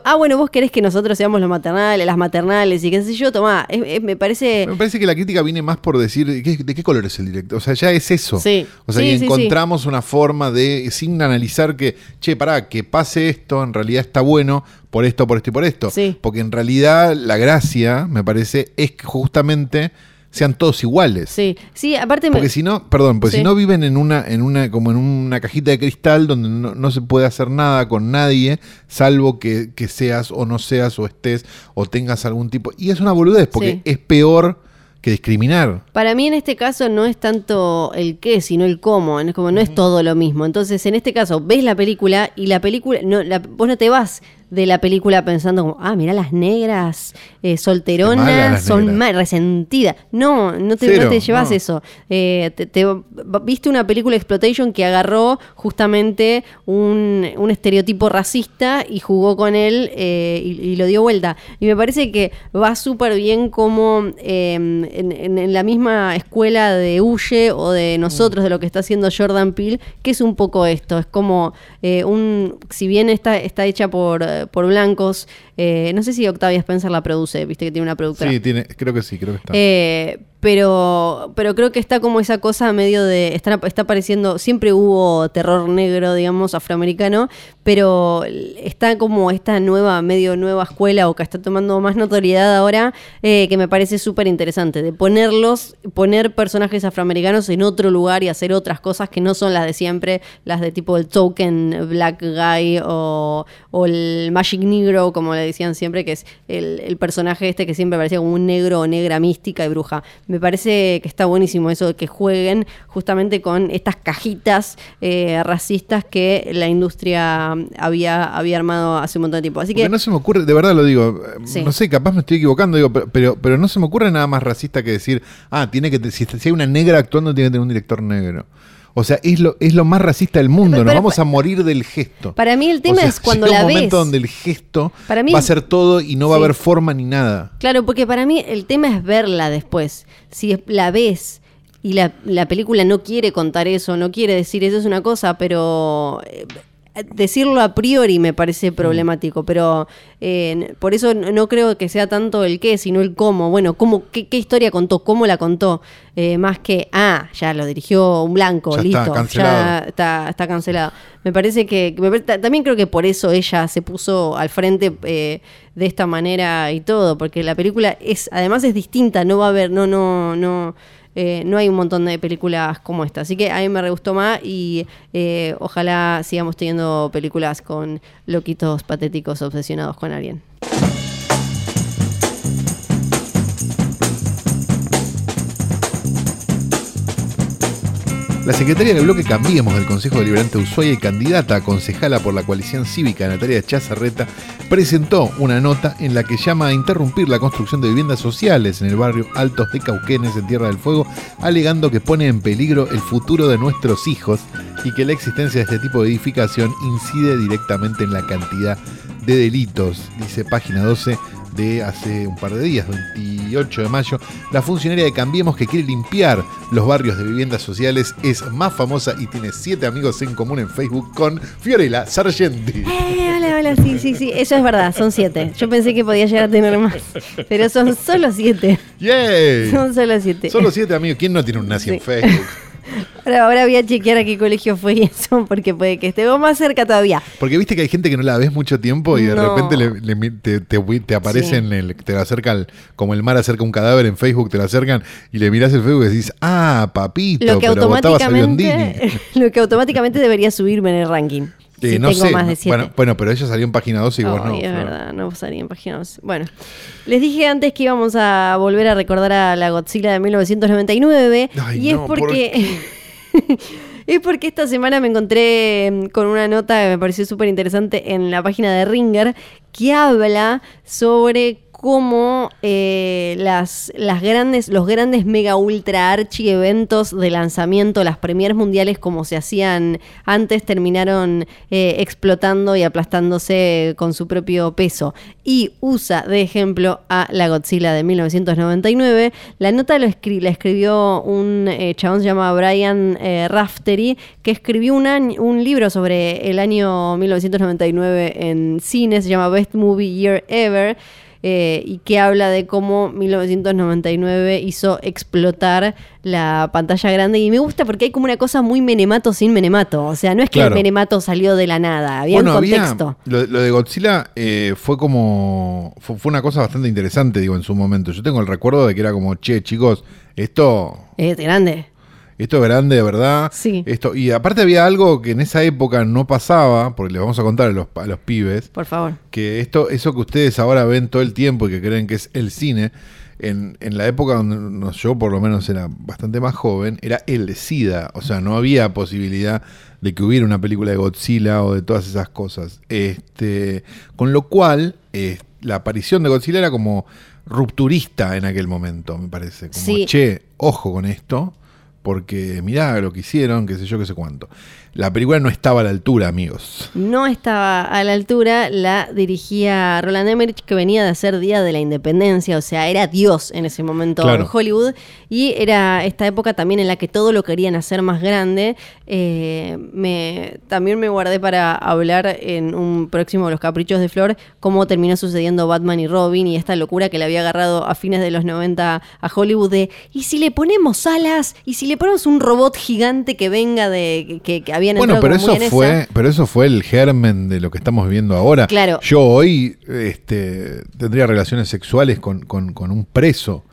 Ah, bueno, vos querés que nosotros seamos los maternales, las maternales y qué sé yo, tomá. Es- es- me parece... Me parece que la crítica viene más por decir ¿qué- de qué color es el director. O sea, ya es eso. Sí. O sea, Sí, y sí, encontramos una forma de, sin analizar que, che, pará, que pase esto, en realidad está bueno por esto, por esto y por esto. Sí. Porque en realidad la gracia, me parece, es que justamente sean todos iguales. Sí, sí, aparte me... Porque si no, perdón, pues Sí. si no viven en una, en una, como en una cajita de cristal donde no, no se puede hacer nada con nadie, salvo que, que seas o no seas, o estés, o tengas algún tipo. Y es una boludez, porque Sí. es peor que discriminar. Para mí en este caso no es tanto el qué, sino el cómo, es como no es todo lo mismo. Entonces, en este caso, ves la película y la película, no, la- vos no te vas de la película pensando como, ah, mirá las negras eh, solteronas, las son negras. más resentidas. No, no te, Cero, no te llevas no. eso. Eh, te- te- viste una película Exploitation que agarró justamente un, un estereotipo racista y jugó con él eh, y, y lo dio vuelta. Y me parece que va súper bien como eh, en, en- en la misma escuela de Huye o de nosotros, de lo que está haciendo Jordan Peele, que es un poco esto. Es como eh, un. Si bien está, está hecha por, por blancos, eh, no sé si Octavia Spencer la produce, viste que tiene una productora. Sí, tiene, creo que sí, creo que está. Eh, pero, pero creo que está como esa cosa medio de. Está, está apareciendo. Siempre hubo terror negro, digamos, afroamericano, pero está como esta nueva, medio nueva escuela o que está tomando más notoriedad ahora, eh, que me parece súper interesante. De ponerlos, poner personajes afroamericanos en otro lugar y hacer otras cosas que no son las de siempre, las de tipo el token black guy o, o el magic negro, como le le decían siempre, que es el, el personaje este que siempre parecía como un negro o negra mística y bruja. Me parece que está buenísimo eso de que jueguen justamente con estas cajitas eh, racistas que la industria había, había armado hace un montón de tiempo. Así Porque que no se me ocurre, de verdad lo digo, Sí. no sé, capaz me estoy equivocando, digo, pero, pero, pero no se me ocurre nada más racista que decir, ah, tiene que, si, si hay una negra actuando, tiene que tener un director negro. O sea, es lo, es lo más racista del mundo, Pero- nos vamos a morir del gesto. para mí el tema O sea, es cuando la un ves. momento donde el gesto Para mí- va a ser todo y no va a haber forma ni nada. Claro, porque para mí el tema es verla después. Si la ves y la, la película no quiere contar eso, no quiere decir eso es una cosa, pero eh, decirlo a priori me parece Mm. problemático. Pero eh, por eso no creo que sea tanto el qué, sino el cómo. Bueno, cómo, qué, qué historia contó, cómo la contó. Eh, más que, ah, ya lo dirigió un blanco, Ya está, listo, cancelado. ya está, está cancelado. Me parece que, me también creo que por eso ella se puso al frente eh, de esta manera y todo, porque la película es, además es distinta, no va a haber, no, no, no, eh, no hay un montón de películas como esta. Así que a mí me re gustó más y eh, ojalá sigamos teniendo películas con loquitos patéticos obsesionados con alguien. La secretaria del bloque Cambiemos del Consejo Deliberante de Ushuaia y candidata a concejala por la coalición cívica Natalia Chazarreta presentó una nota en la que llama a interrumpir la construcción de viviendas sociales en el barrio Altos de Cauquenes en Tierra del Fuego, alegando que pone en peligro el futuro de nuestros hijos y que la existencia de este tipo de edificación incide directamente en la cantidad de delitos, dice página 12 de hace un par de días, 28 de mayo, la funcionaria de Cambiemos que quiere limpiar los barrios de viviendas sociales es más famosa y tiene siete amigos en común en Facebook con Fiorella Sargenti. Eh, hola, hola, sí, sí, sí, eso es verdad, son siete. Yo pensé que podía llegar a tener más, pero son solo siete. ¡Yay! Son solo siete. Solo siete amigos. ¿Quién no tiene un nazi en. Facebook? Ahora, ahora voy a chequear a qué colegio fue eso, porque puede que estemos más cerca todavía. Porque viste que hay gente que no la ves mucho tiempo y de No. repente le- le te, te- te aparece Sí. en el, te la acerca el- como el mar acerca un cadáver en Facebook, te la acercan y le mirás el Facebook y decís, ah, papito, Lo que, pero automáticamente, lo que automáticamente debería subirme en el ranking. Si no tengo sé. más de siete. Bueno, bueno, pero ella salió en página 2 y vos Ay, no. es verdad, no salía en páginas. Bueno, les dije antes que íbamos a volver a recordar a la Godzilla de 1999 Ay, y es no, ¿por porque es porque esta semana me encontré mm, con una nota que me pareció súper interesante en la página de Ringer que habla sobre cómo eh, las, grandes, los grandes mega ultra archi eventos de lanzamiento, las premieres mundiales como se hacían antes, terminaron eh, explotando y aplastándose con su propio peso. Y usa de ejemplo a la Godzilla de 1999. La nota la escribió un eh, chabón se llama Brian Raftery, que escribió un, un libro sobre el año 1999 en cine, se llama Best Movie Year Ever eh, y que habla de cómo 1999 hizo explotar la pantalla grande. Y me gusta porque hay como una cosa muy menemato sin menemato. O sea, no es que Claro. el menemato salió de la nada, había un contexto. lo, lo de Godzilla eh, fue como. Fue, fue una cosa bastante interesante, digo, en su momento. Yo tengo el recuerdo de que era como, che, chicos, esto. Es grande. Esto es grande, de verdad. Sí. Esto, y aparte había algo que en esa época no pasaba, porque les vamos a contar a los, a los pibes, Por favor. que esto, eso que ustedes ahora ven todo el tiempo y que creen que es el cine, en, en la época donde no- yo por lo menos era bastante más joven, era el SIDA. O sea, no había posibilidad de que hubiera una película de Godzilla o de todas esas cosas. Este, con lo cual, eh, la aparición de Godzilla era como rupturista en aquel momento, me parece. Como, Sí. che, ojo con esto, porque mirá lo que hicieron, qué sé yo, qué sé cuánto. La película no estaba a la altura, amigos. No estaba a la altura, la dirigía Roland Emmerich, que venía de hacer Día de la Independencia, o sea, era Dios en ese momento Claro. en Hollywood, y era esta época también en la que todo lo querían hacer más grande. Eh, me, también me guardé para hablar en un próximo Los Caprichos de Flor, cómo terminó sucediendo Batman y Robin y esta locura que le había agarrado a fines de los 90 a Hollywood de, ¿y si le ponemos alas? ¿Y si le ponemos un robot gigante que venga de... que, que Bueno, pero eso fue, esa? pero eso fue el germen de lo que estamos viendo ahora. Claro. Yo hoy este, tendría relaciones sexuales con, con- con un preso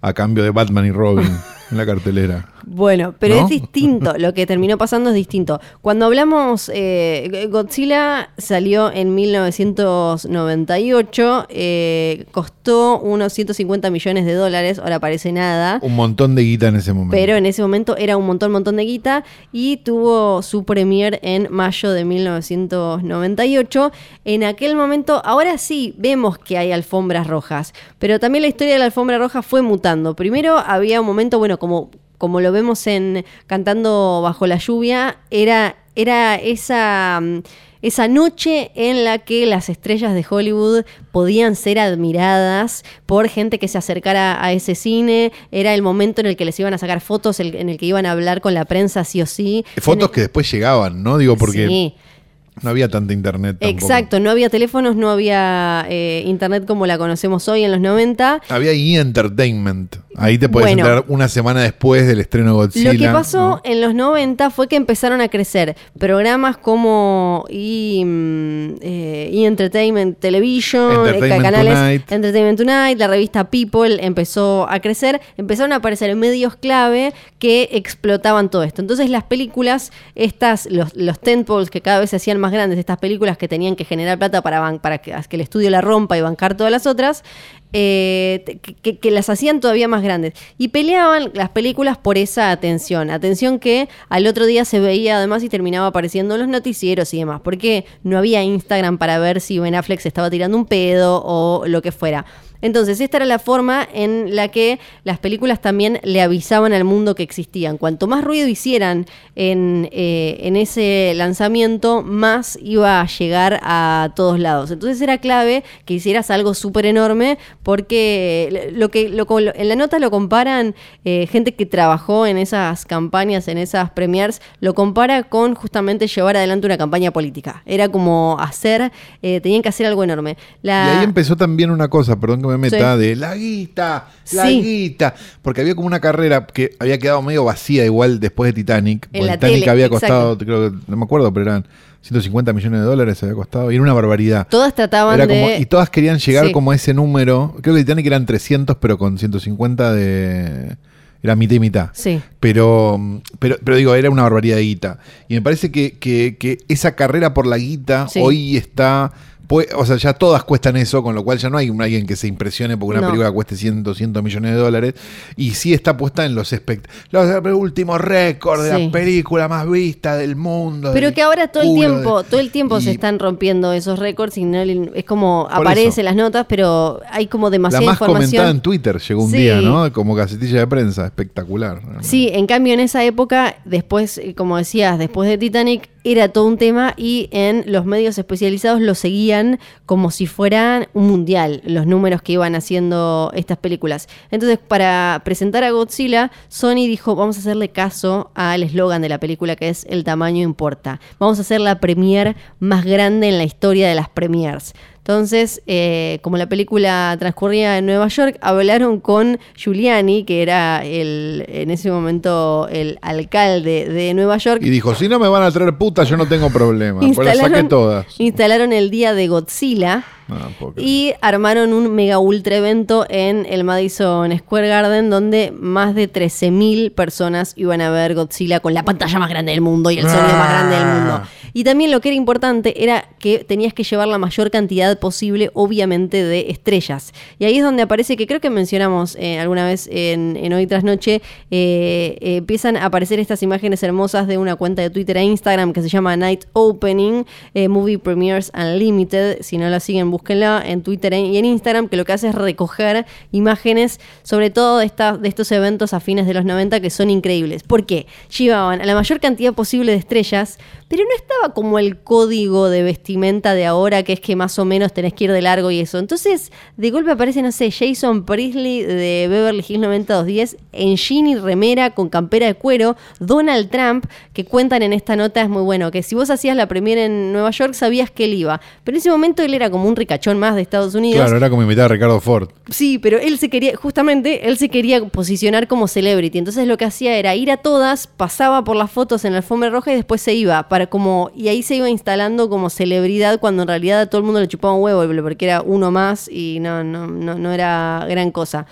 a cambio de Batman y Robin en la cartelera. Bueno, pero ¿No? es distinto. Lo que terminó pasando es distinto. Cuando hablamos, eh, Godzilla salió en 1998, eh, costó unos 150 millones de dólares, ahora parece nada. Un montón de guita en ese momento. Pero en ese momento era un montón, montón de guita y tuvo su premier en mayo de 1998. En aquel momento, ahora sí vemos que hay alfombras rojas, pero también la historia de la alfombra roja fue mutando. Primero había un momento, bueno, como, como lo vemos en Cantando bajo la lluvia, era, era esa... mm, esa noche en la que las estrellas de Hollywood podían ser admiradas por gente que se acercara a ese cine, era el momento en el que les iban a sacar fotos, el- en el que iban a hablar con la prensa sí o sí. Fotos En que después llegaban, ¿no? Digo, porque Sí. no había tanta internet tampoco. Exacto, no había teléfonos, no había eh, internet como la conocemos hoy en los 90. Había E! Ahí te puedes Bueno. entrar una semana después del estreno de Godzilla. Lo que pasó ¿no? en los 90 fue que empezaron a crecer programas como E! mm, eh, E! Entertainment Television, eh, Entertainment canales Tonight. Entertainment Tonight, la revista People empezó a crecer, empezaron a aparecer medios clave que explotaban todo esto. Entonces las películas, estas, los, los tentpoles que cada vez se hacían más grandes, estas películas que tenían que generar plata para, para que, que el estudio la rompa y bancar todas las otras, eh, que, que las hacían todavía más grandes. Y peleaban las películas por esa atención. Atención que al otro día se veía además y terminaba apareciendo en los noticieros y demás. Porque no había Instagram para ver si Ben Affleck se estaba tirando un pedo o lo que fuera. Entonces, esta era la forma en la que las películas también le avisaban al mundo que existían. Cuanto más ruido hicieran en, eh, en ese lanzamiento, más iba a llegar a todos lados. Entonces era clave que hicieras algo súper enorme, porque lo que en la nota lo comparan eh, gente que trabajó en esas campañas, en esas premiers, lo compara con justamente llevar adelante una campaña política. Era como hacer, eh, tenían que hacer algo enorme. Y ahí empezó también una cosa, perdón que me meta, Sí. de la guita, la Sí. guita. Porque había como una carrera que había quedado medio vacía igual después de Titanic. En porque la Titanic tele, había exacto. costado, creo que, no me acuerdo, pero eran 150 millones de dólares había costado. Y era una barbaridad. Todas trataban Era de... como, y todas querían llegar Sí. como a ese número. Creo que Titanic eran 300, pero con 150 de... Era mitad y mitad. Sí. Pero, pero, pero digo, era una barbaridad de guita. Y me parece que, que- que esa carrera por la guita Sí. hoy está. Pues, o sea, ya todas cuestan eso, con lo cual ya no hay un- alguien que se impresione porque una No. película cueste 100, 200 millones de dólares. Y sí está puesta en los espect los últimos récords de Sí. la película más vista del mundo. Pero del que ahora todo el tiempo, de- todo el tiempo se están rompiendo esos récords y no le- es como Por aparece eso. en las notas, pero hay como La demasiada más comentada información. en Twitter llegó un Sí. día, ¿no? Como gacetilla de prensa, espectacular. Sí, en cambio en esa época, después, eh, como decías, después de Titanic, era todo un tema y en los medios especializados lo seguían como si fueran un mundial, los números que iban haciendo estas películas. Entonces, para presentar a Godzilla, Sony dijo, vamos a hacerle caso al eslogan de la película que es El tamaño importa. Vamos a hacer la premier más grande en la historia de las premiers. Entonces, eh, como la película transcurría en Nueva York, hablaron con Giuliani, que era el, en ese momento el alcalde de Nueva York. Y dijo, si no me van a traer puta, yo no tengo problema. Pues las saqué todas. instalaron el día de Godzilla creer. y armaron un mega ultra evento en el Madison Square Garden donde más de 13.000 personas iban a ver Godzilla con la pantalla más grande del mundo y el sonido más grande del mundo. Y también lo que era importante era que tenías que llevar la mayor cantidad posible, obviamente, de estrellas. Y ahí es donde aparece, que creo que mencionamos eh, alguna vez en, en Hoy Tras Noche, eh, eh, empiezan a aparecer estas imágenes hermosas de una cuenta de Twitter e Instagram que se llama Night Opening, Movie Premieres Unlimited. Si no la siguen, búsquenla en Twitter e- y en Instagram, que lo que hace es recoger imágenes, sobre todo de, esta- de estos eventos a fines de los 90 que son increíbles. ¿Por qué? Llevaban a la mayor cantidad posible de estrellas, pero no estaba como el código de vestimenta de ahora, que es que más o menos tenés que ir de largo y eso. Entonces, de golpe aparece, no sé, Jason Priestley de Beverly Hills 90210 en jean y remera con campera de cuero, Donald Trump, que cuentan en esta nota, es muy bueno, que si vos hacías la premiere en Nueva York sabías que él iba, pero en ese momento él era como un ricachón más de Estados Unidos. Claro, era como imitar a Ricardo Ford. Sí, pero él se quería, justamente, él se quería posicionar como celebrity. Entonces lo que hacía era ir a todas, pasaba por las fotos en la alfombra roja y después se iba. Para como, y ahí se iba instalando como celebridad cuando en realidad a todo el mundo le chupaba un huevo, porque era uno más y no, no, no, no era gran cosa.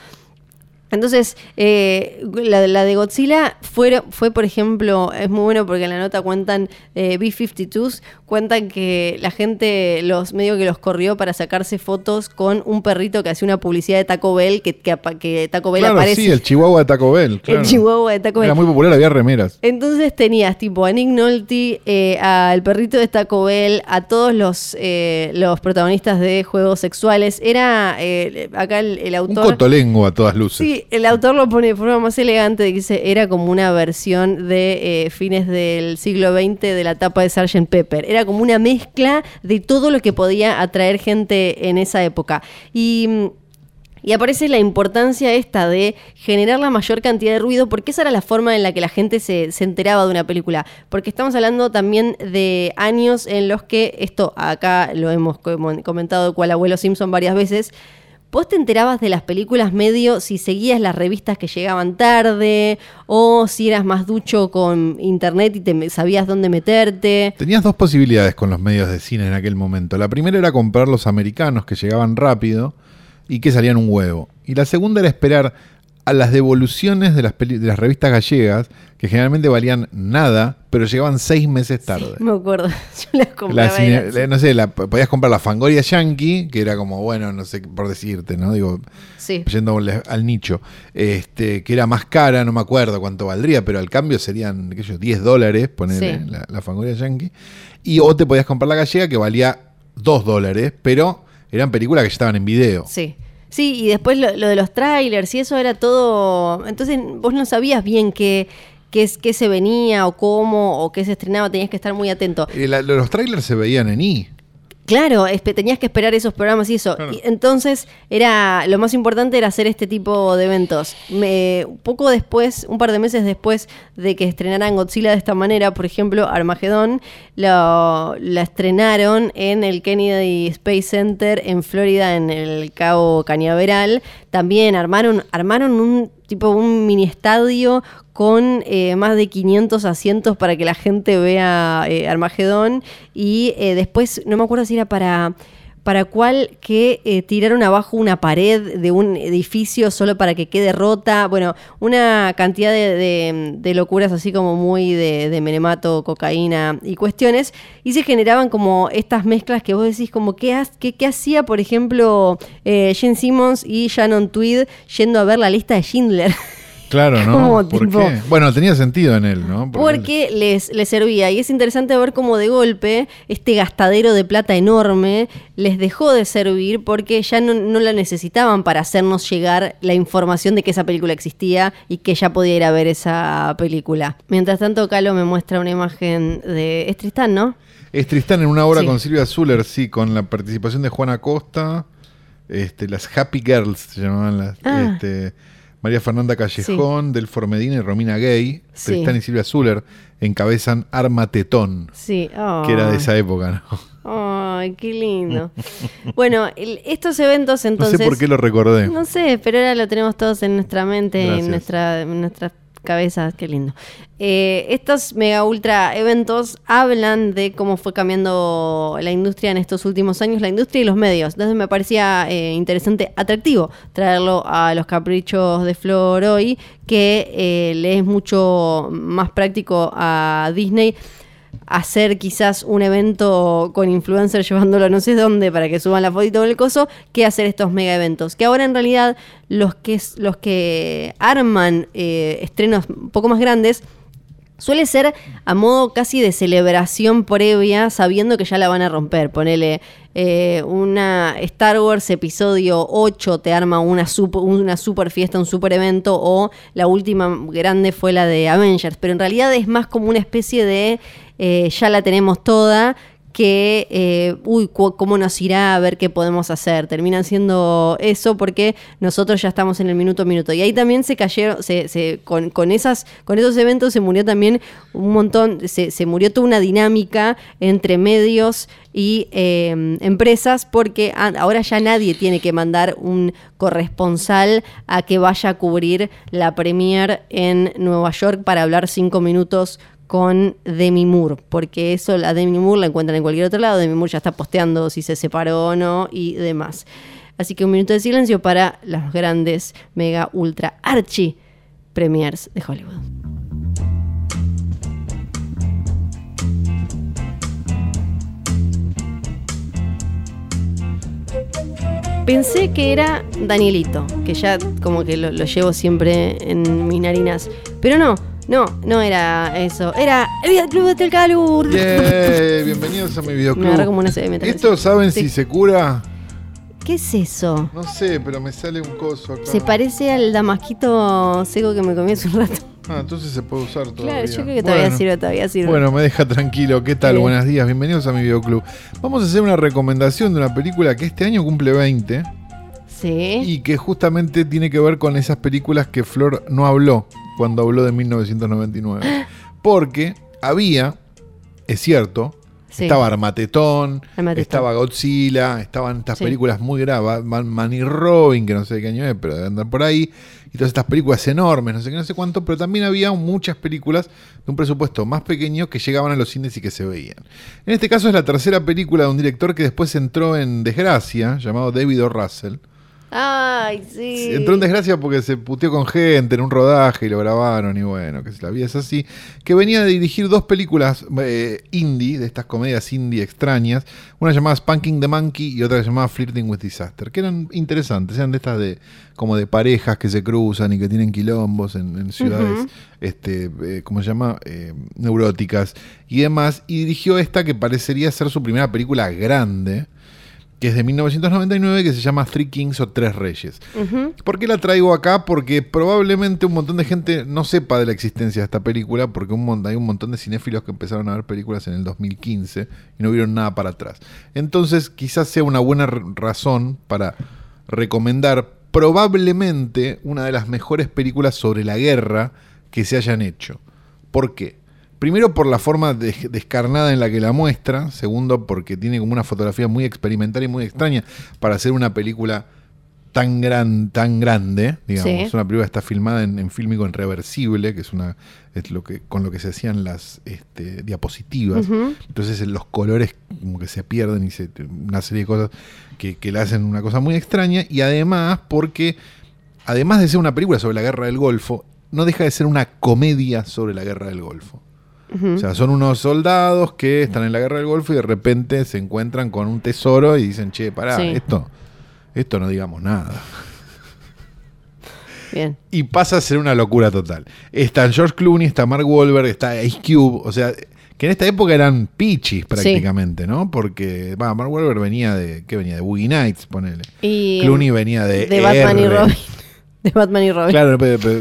Entonces, eh, la, la de Godzilla fue, fue, por ejemplo, es muy bueno porque en la nota cuentan eh, B-52s, cuentan que la gente los medio que los corrió para sacarse fotos con un perrito que hacía una publicidad de Taco Bell, que, que, Taco Bell Claro, aparece. sí, el Chihuahua de Taco Bell. claro. El chihuahua de Taco Bell. Era muy popular, había remeras. Entonces tenías tipo a Nick Nolte, eh, al perrito de Taco Bell, a todos los, eh, los protagonistas de juegos sexuales. Era acá el, el Un autor. cotolengo a todas luces. Sí, el autor lo pone de forma más elegante, dice, era como una versión de eh, fines del siglo XX de la tapa de Sgt. Pepper. Era como una mezcla de todo lo que podía atraer gente en esa época. Y... y aparece la importancia esta de generar la mayor cantidad de ruido, porque esa era la forma en la que la gente se, se enteraba de una película. Porque estamos hablando también de años en los que, esto acá lo hemos com- comentado cual abuelo Simpson varias veces, vos te enterabas de las películas medio si seguías las revistas que llegaban tarde, o si eras más ducho con internet y te sabías dónde meterte. Tenías dos posibilidades con los medios de cine en aquel momento. La primera era comprar los americanos que llegaban rápido y que salían un huevo. Y la segunda era esperar a las devoluciones de las, de las revistas gallegas, que generalmente valían nada, pero llegaban seis meses tarde. Me acuerdo, yo las La compraba. cine- la- no sé, la- podías comprar la Fangoria Yankee, que era como, bueno, no sé por decirte, ¿no? Digo, sí. yendo al, al nicho, este, que era más cara, no me acuerdo cuánto valdría, pero al cambio serían, qué sé yo, 10 dólares, poner Sí. la, la Fangoria Yankee. Y o te podías comprar la gallega, que valía 2 dólares, pero eran películas que ya estaban en video. Sí. Sí, y después lo, lo de los trailers y eso era todo. Entonces vos no sabías bien qué, qué, es- qué se venía o cómo o qué se estrenaba, tenías que estar muy atento. La- los trailers se veían en I. Claro, tenías que esperar esos programas y eso. Claro. Y entonces era lo más importante era hacer este tipo de eventos. Me, poco después, un par de meses después de que estrenaran Godzilla de esta manera, por ejemplo, Armagedón, lo- la estrenaron en el Kennedy Space Center en Florida, en el Cabo Cañaveral. También armaron, armaron un tipo un mini estadio con eh, más de 500 asientos para que la gente vea eh, Armagedón y eh, después no me acuerdo si era para para cuál que eh, tiraron abajo una pared de un edificio solo para que quede rota. Bueno, una cantidad de, de- de locuras así como muy de, de menemato, cocaína y cuestiones. Y se generaban como estas mezclas que vos decís como, ¿qué, has- qué, qué hacía, por ejemplo, eh, Simmons y Shannon Tweed yendo a ver la lista de Schindler? Claro, ¿no? Como ¿Por tipo- qué? Bueno, tenía sentido en él, ¿no? Porque les, les servía. Y es interesante ver cómo de golpe este gastadero de plata enorme les dejó de servir porque ya no, no la necesitaban para hacernos llegar la información de que esa película existía y que ya podía ir a ver esa película. Mientras tanto, Calo me muestra una imagen de... Es Tristán, ¿no? Es Tristán en una obra Sí. con Silvia Zuller, sí, con la participación de Juana Costa, este, las Happy Girls se llamaban las, Ah. este, María Fernanda Callejón, Delfor Medina y Romina Gay, Sí. Tristán y Silvia Zuller encabezan Arma Tetón, Sí. que era de Oh. esa época, ¿no? Ay, qué lindo. bueno, el- estos eventos No entonces... sé por qué lo recordé. No sé, pero ahora lo tenemos todos en nuestra mente, Gracias. en, nuestra, en nuestras cabezas, qué lindo. Eh, estos mega ultra eventos hablan de cómo fue cambiando la industria en estos últimos años, la industria y los medios. Entonces me parecía eh, interesante, atractivo, traerlo a los caprichos de Flor hoy, que eh, le es mucho más práctico a Disney hacer quizás un evento con influencers llevándolo no sé dónde para que suban la fotito del coso, que hacer estos mega eventos. Que ahora en realidad los que, los que arman eh, estrenos un poco más grandes suele ser a modo casi de celebración previa, sabiendo que ya la van a romper. Ponele eh, una Star Wars episodio 8, te arma una super, una super fiesta, un super evento, o la última grande fue la de Avengers. Pero en realidad es más como una especie de eh, ya la tenemos toda que, eh, uy, cómo nos irá a ver qué podemos hacer. Terminan siendo eso porque nosotros ya estamos en el minuto a minuto. Y ahí también se cayeron, se, con, esas, con esos eventos se murió también un montón, se, murió toda una dinámica entre medios y eh, empresas porque a- ahora ya nadie tiene que mandar un corresponsal a que vaya a cubrir la premier en Nueva York para hablar cinco minutos con Demi Moore, porque eso la Demi Moore la encuentran en cualquier otro lado, Demi Moore ya está posteando si se separó o no y demás. Así que un minuto de silencio para los grandes, mega, ultra, archi premiers de Hollywood. Pensé que era Danielito, que ya como que lo, lo llevo siempre en mis narinas. Pero no, no, no era eso. Era el videoclub de Telcalur. Yeah, bienvenidos a mi Me agarró como videoclub. una CM. ¿Esto saben Sí. si se cura? ¿Qué es eso? No sé, pero me sale un coso acá. Se parece al damasquito seco que me comí hace un rato. Ah, entonces se puede usar todavía. Claro, yo creo que todavía Bueno. sirve, todavía sirve. Bueno, me deja tranquilo. ¿Qué tal? Buenos días, bienvenidos a mi videoclub. Vamos a hacer una recomendación de una película que este año cumple 20 sí. y que justamente tiene que ver con esas películas que Flor no habló cuando habló de 1999. Porque había, es cierto, Sí. estaba Armatetón, Armatetón. estaba Godzilla, estaban estas Sí. películas muy graves, Man y Robin, que no sé de qué año es, pero andar por ahí, y todas estas películas enormes, no sé qué, no sé cuánto, pero también había muchas películas de un presupuesto más pequeño que llegaban a los cines y que se veían. En este caso es la tercera película de un director que después entró en desgracia, llamado David O. Russell. Ay, sí. Entró en desgracia porque se puteó con gente en un rodaje y lo grabaron y bueno, que la vida es así. Que venía de dirigir dos películas eh, indie, de estas comedias indie extrañas. Una llamada Spanking the Monkey y otra llamada Flirting with Disaster. Que eran interesantes, eran de estas de como de parejas que se cruzan y que tienen quilombos en, en ciudades, este, eh, ¿cómo se llama? Eh, neuróticas y demás. Y dirigió esta que parecería ser su primera película grande que es de 1999, que se llama Three Kings o Tres Reyes. ¿Por qué la traigo acá? Porque probablemente un montón de gente no sepa de la existencia de esta película, porque un hay un montón de cinéfilos que empezaron a ver películas en el 2015 y no vieron nada para atrás. Entonces, quizás sea una buena razón para recomendar probablemente una de las mejores películas sobre la guerra que se hayan hecho. ¿Por qué? Primero por la forma de- descarnada en la que la muestra, segundo porque tiene como una fotografía muy experimental y muy extraña para hacer una película tan gran, tan grande, digamos, Sí. es una película que está filmada en, en fílmico en reversible, que es una es lo que con lo que se hacían las este, diapositivas. Entonces eh, los colores como que se pierden y se, una serie de cosas que, que la hacen una cosa muy extraña y además porque además de ser una película sobre la guerra del Golfo, no deja de ser una comedia sobre la guerra del Golfo. O sea, son unos soldados que están en la guerra del Golfo y de repente se encuentran con un tesoro y dicen, che, pará, Sí. esto, esto no digamos nada. Bien. Y pasa a ser una locura total. Está George Clooney, está Mark Wahlberg, está Ice Cube, o sea, que en esta época eran pichis prácticamente, ¿no? Porque, va, Mark Wahlberg venía de, ¿qué venía? De Boogie Nights, ponele. Y Clooney venía de de Batman y. Robin. De Batman y Robin. Claro, pero, pero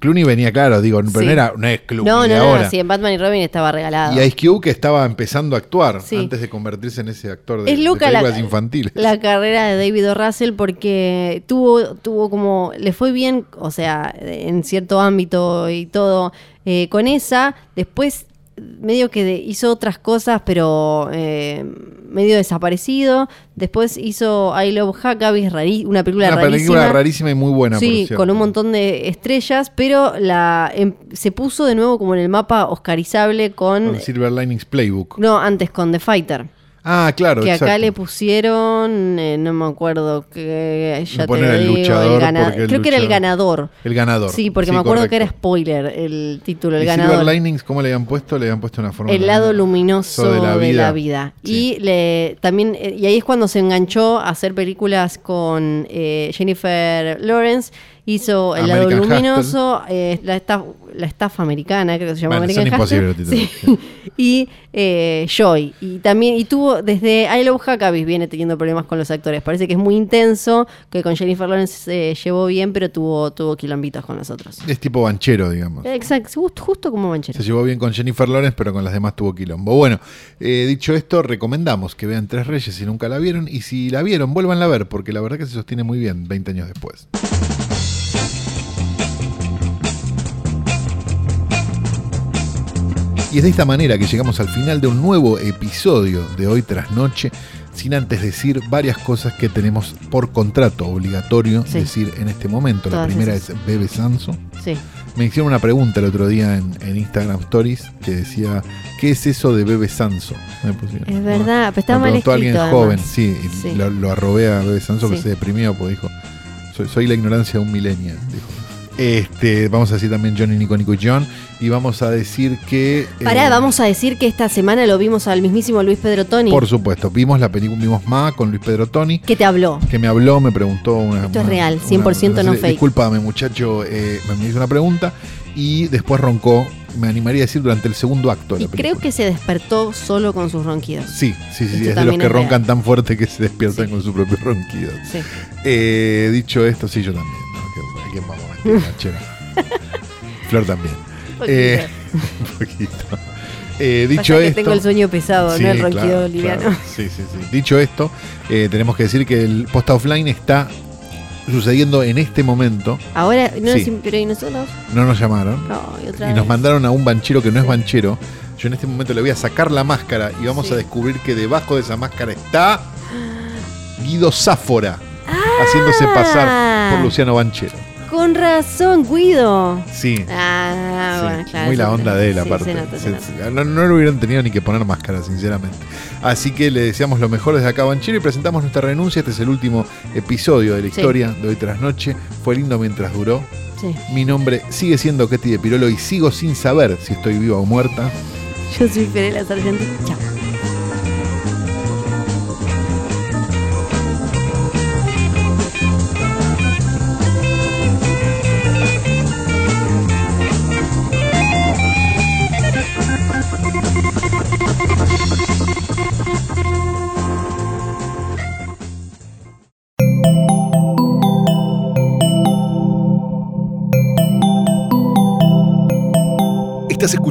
Clooney venía, claro, digo, pero Sí. no, era, no es Clooney no, no, ahora. no, sí, en Batman y Robin estaba regalado. Y Ice Cube que estaba empezando a actuar Sí. antes de convertirse en ese actor de, es de loca la, películas infantiles. la carrera de David O. Russell porque tuvo, tuvo como, le fue bien, o sea, en cierto ámbito y todo, eh, con esa, después medio que de- hizo otras cosas, pero eh, medio desaparecido. Después hizo I Love Huckabee, una película una rarísima. película rarísima y muy buena. Sí, con un montón de estrellas, pero la em- se puso de nuevo como en el mapa oscarizable con... Con Silver Linings Playbook. No, antes con The Fighter. Ah, claro, Que acá exacto. le pusieron, eh, no me acuerdo, que ya te Poner el digo, luchador el Creo que era el luchador- ganador. El ganador. Sí, porque me acuerdo que era correcto. spoiler el título, el ¿Y ganador. Silver Linings, ¿cómo le habían puesto? Le habían puesto una forma. El lado luminoso de la vida. Sí. Y le también eh, y ahí es cuando se enganchó a hacer películas con eh, Jennifer Lawrence. Hizo El lado luminoso, eh, la, estafa, la estafa americana, creo que se llama Bueno, American Hustle. Sí. y eh, Joy. Y también, y tuvo, desde I Love Huckabee viene teniendo problemas con los actores. Parece que es muy intenso, que con Jennifer Lawrence se llevó bien, pero tuvo, tuvo quilombitos con los otros. Es tipo banchero, digamos. Exacto, justo, como Manchero. Se llevó bien con Jennifer Lawrence, pero con las demás tuvo quilombo. Bueno, eh, dicho esto, recomendamos que vean Tres Reyes si nunca la vieron. Y si la vieron, vuélvanla a ver, porque la verdad que se sostiene muy bien 20 años después. Y es de esta manera que llegamos al final de un nuevo episodio de Hoy tras Noche. sin antes decir varias cosas que tenemos por contrato obligatorio Sí. decir en este momento. La primera esas. es Bebe Sanso. Sí. Me hicieron una pregunta el otro día en, en Instagram Stories que decía, ¿qué es eso de Bebe Sanso? Me pusieron. Es verdad, pero está Me mal escrito. alguien joven, sí, y Sí. Lo, lo arrobé a Bebe Sanso que se deprimió porque dijo, soy, soy la ignorancia de un millennial, dijo. Este, vamos a decir también Johnny, Nico, Nico y John. Y vamos a decir que. Pará, eh, vamos a decir que esta semana lo vimos al mismísimo Luis Pedro Toni. Por supuesto, vimos la película, vimos Ma con Luis Pedro Toni, que te habló. que me habló, me preguntó una. Esto es una- real, una- 100% no fake. Discúlpame, muchacho, eh, me hizo una pregunta y después roncó, me animaría a decir, durante el segundo acto. de Y la creo que se despertó solo con sus ronquidos. Sí, sí, sí, Esto es de los que roncan real. tan fuerte que se despiertan Sí. con su propio ronquido. Sí. Eh, dicho esto, sí, yo también. ¿No? ¿A quién vamos a mentir? Flor también. Eh, un poquito. Eh, dicho esto. tengo el sueño pesado, Sí, no el ronquido claro. Sí, sí, sí. Dicho esto, eh, tenemos que decir que el posta offline está sucediendo en este momento. Ahora, no Sí. nos- pero ¿y nosotros? No nos llamaron. No, y otra y nos mandaron a un banchero que no es banchero. Yo en este momento le voy a sacar la máscara y vamos Sí. a descubrir que debajo de esa máscara está Guido Sáfora haciéndose pasar por Luciano Banchero. Con razón, Guido. Sí. Ah, Sí, bueno, claro. muy la onda de él, Sí, aparte. se nota, se Se- nota. se- no, no le hubieran tenido ni que poner máscara, sinceramente. Así que le deseamos lo mejor desde acá Banchero y presentamos nuestra renuncia. Este es el último episodio de la Sí. historia de hoy tras noche. Fue lindo mientras duró. Sí. Mi nombre sigue siendo Ketty de Pirolo y sigo sin saber si estoy viva o muerta. Yo soy Fiorella Sargento. Chao.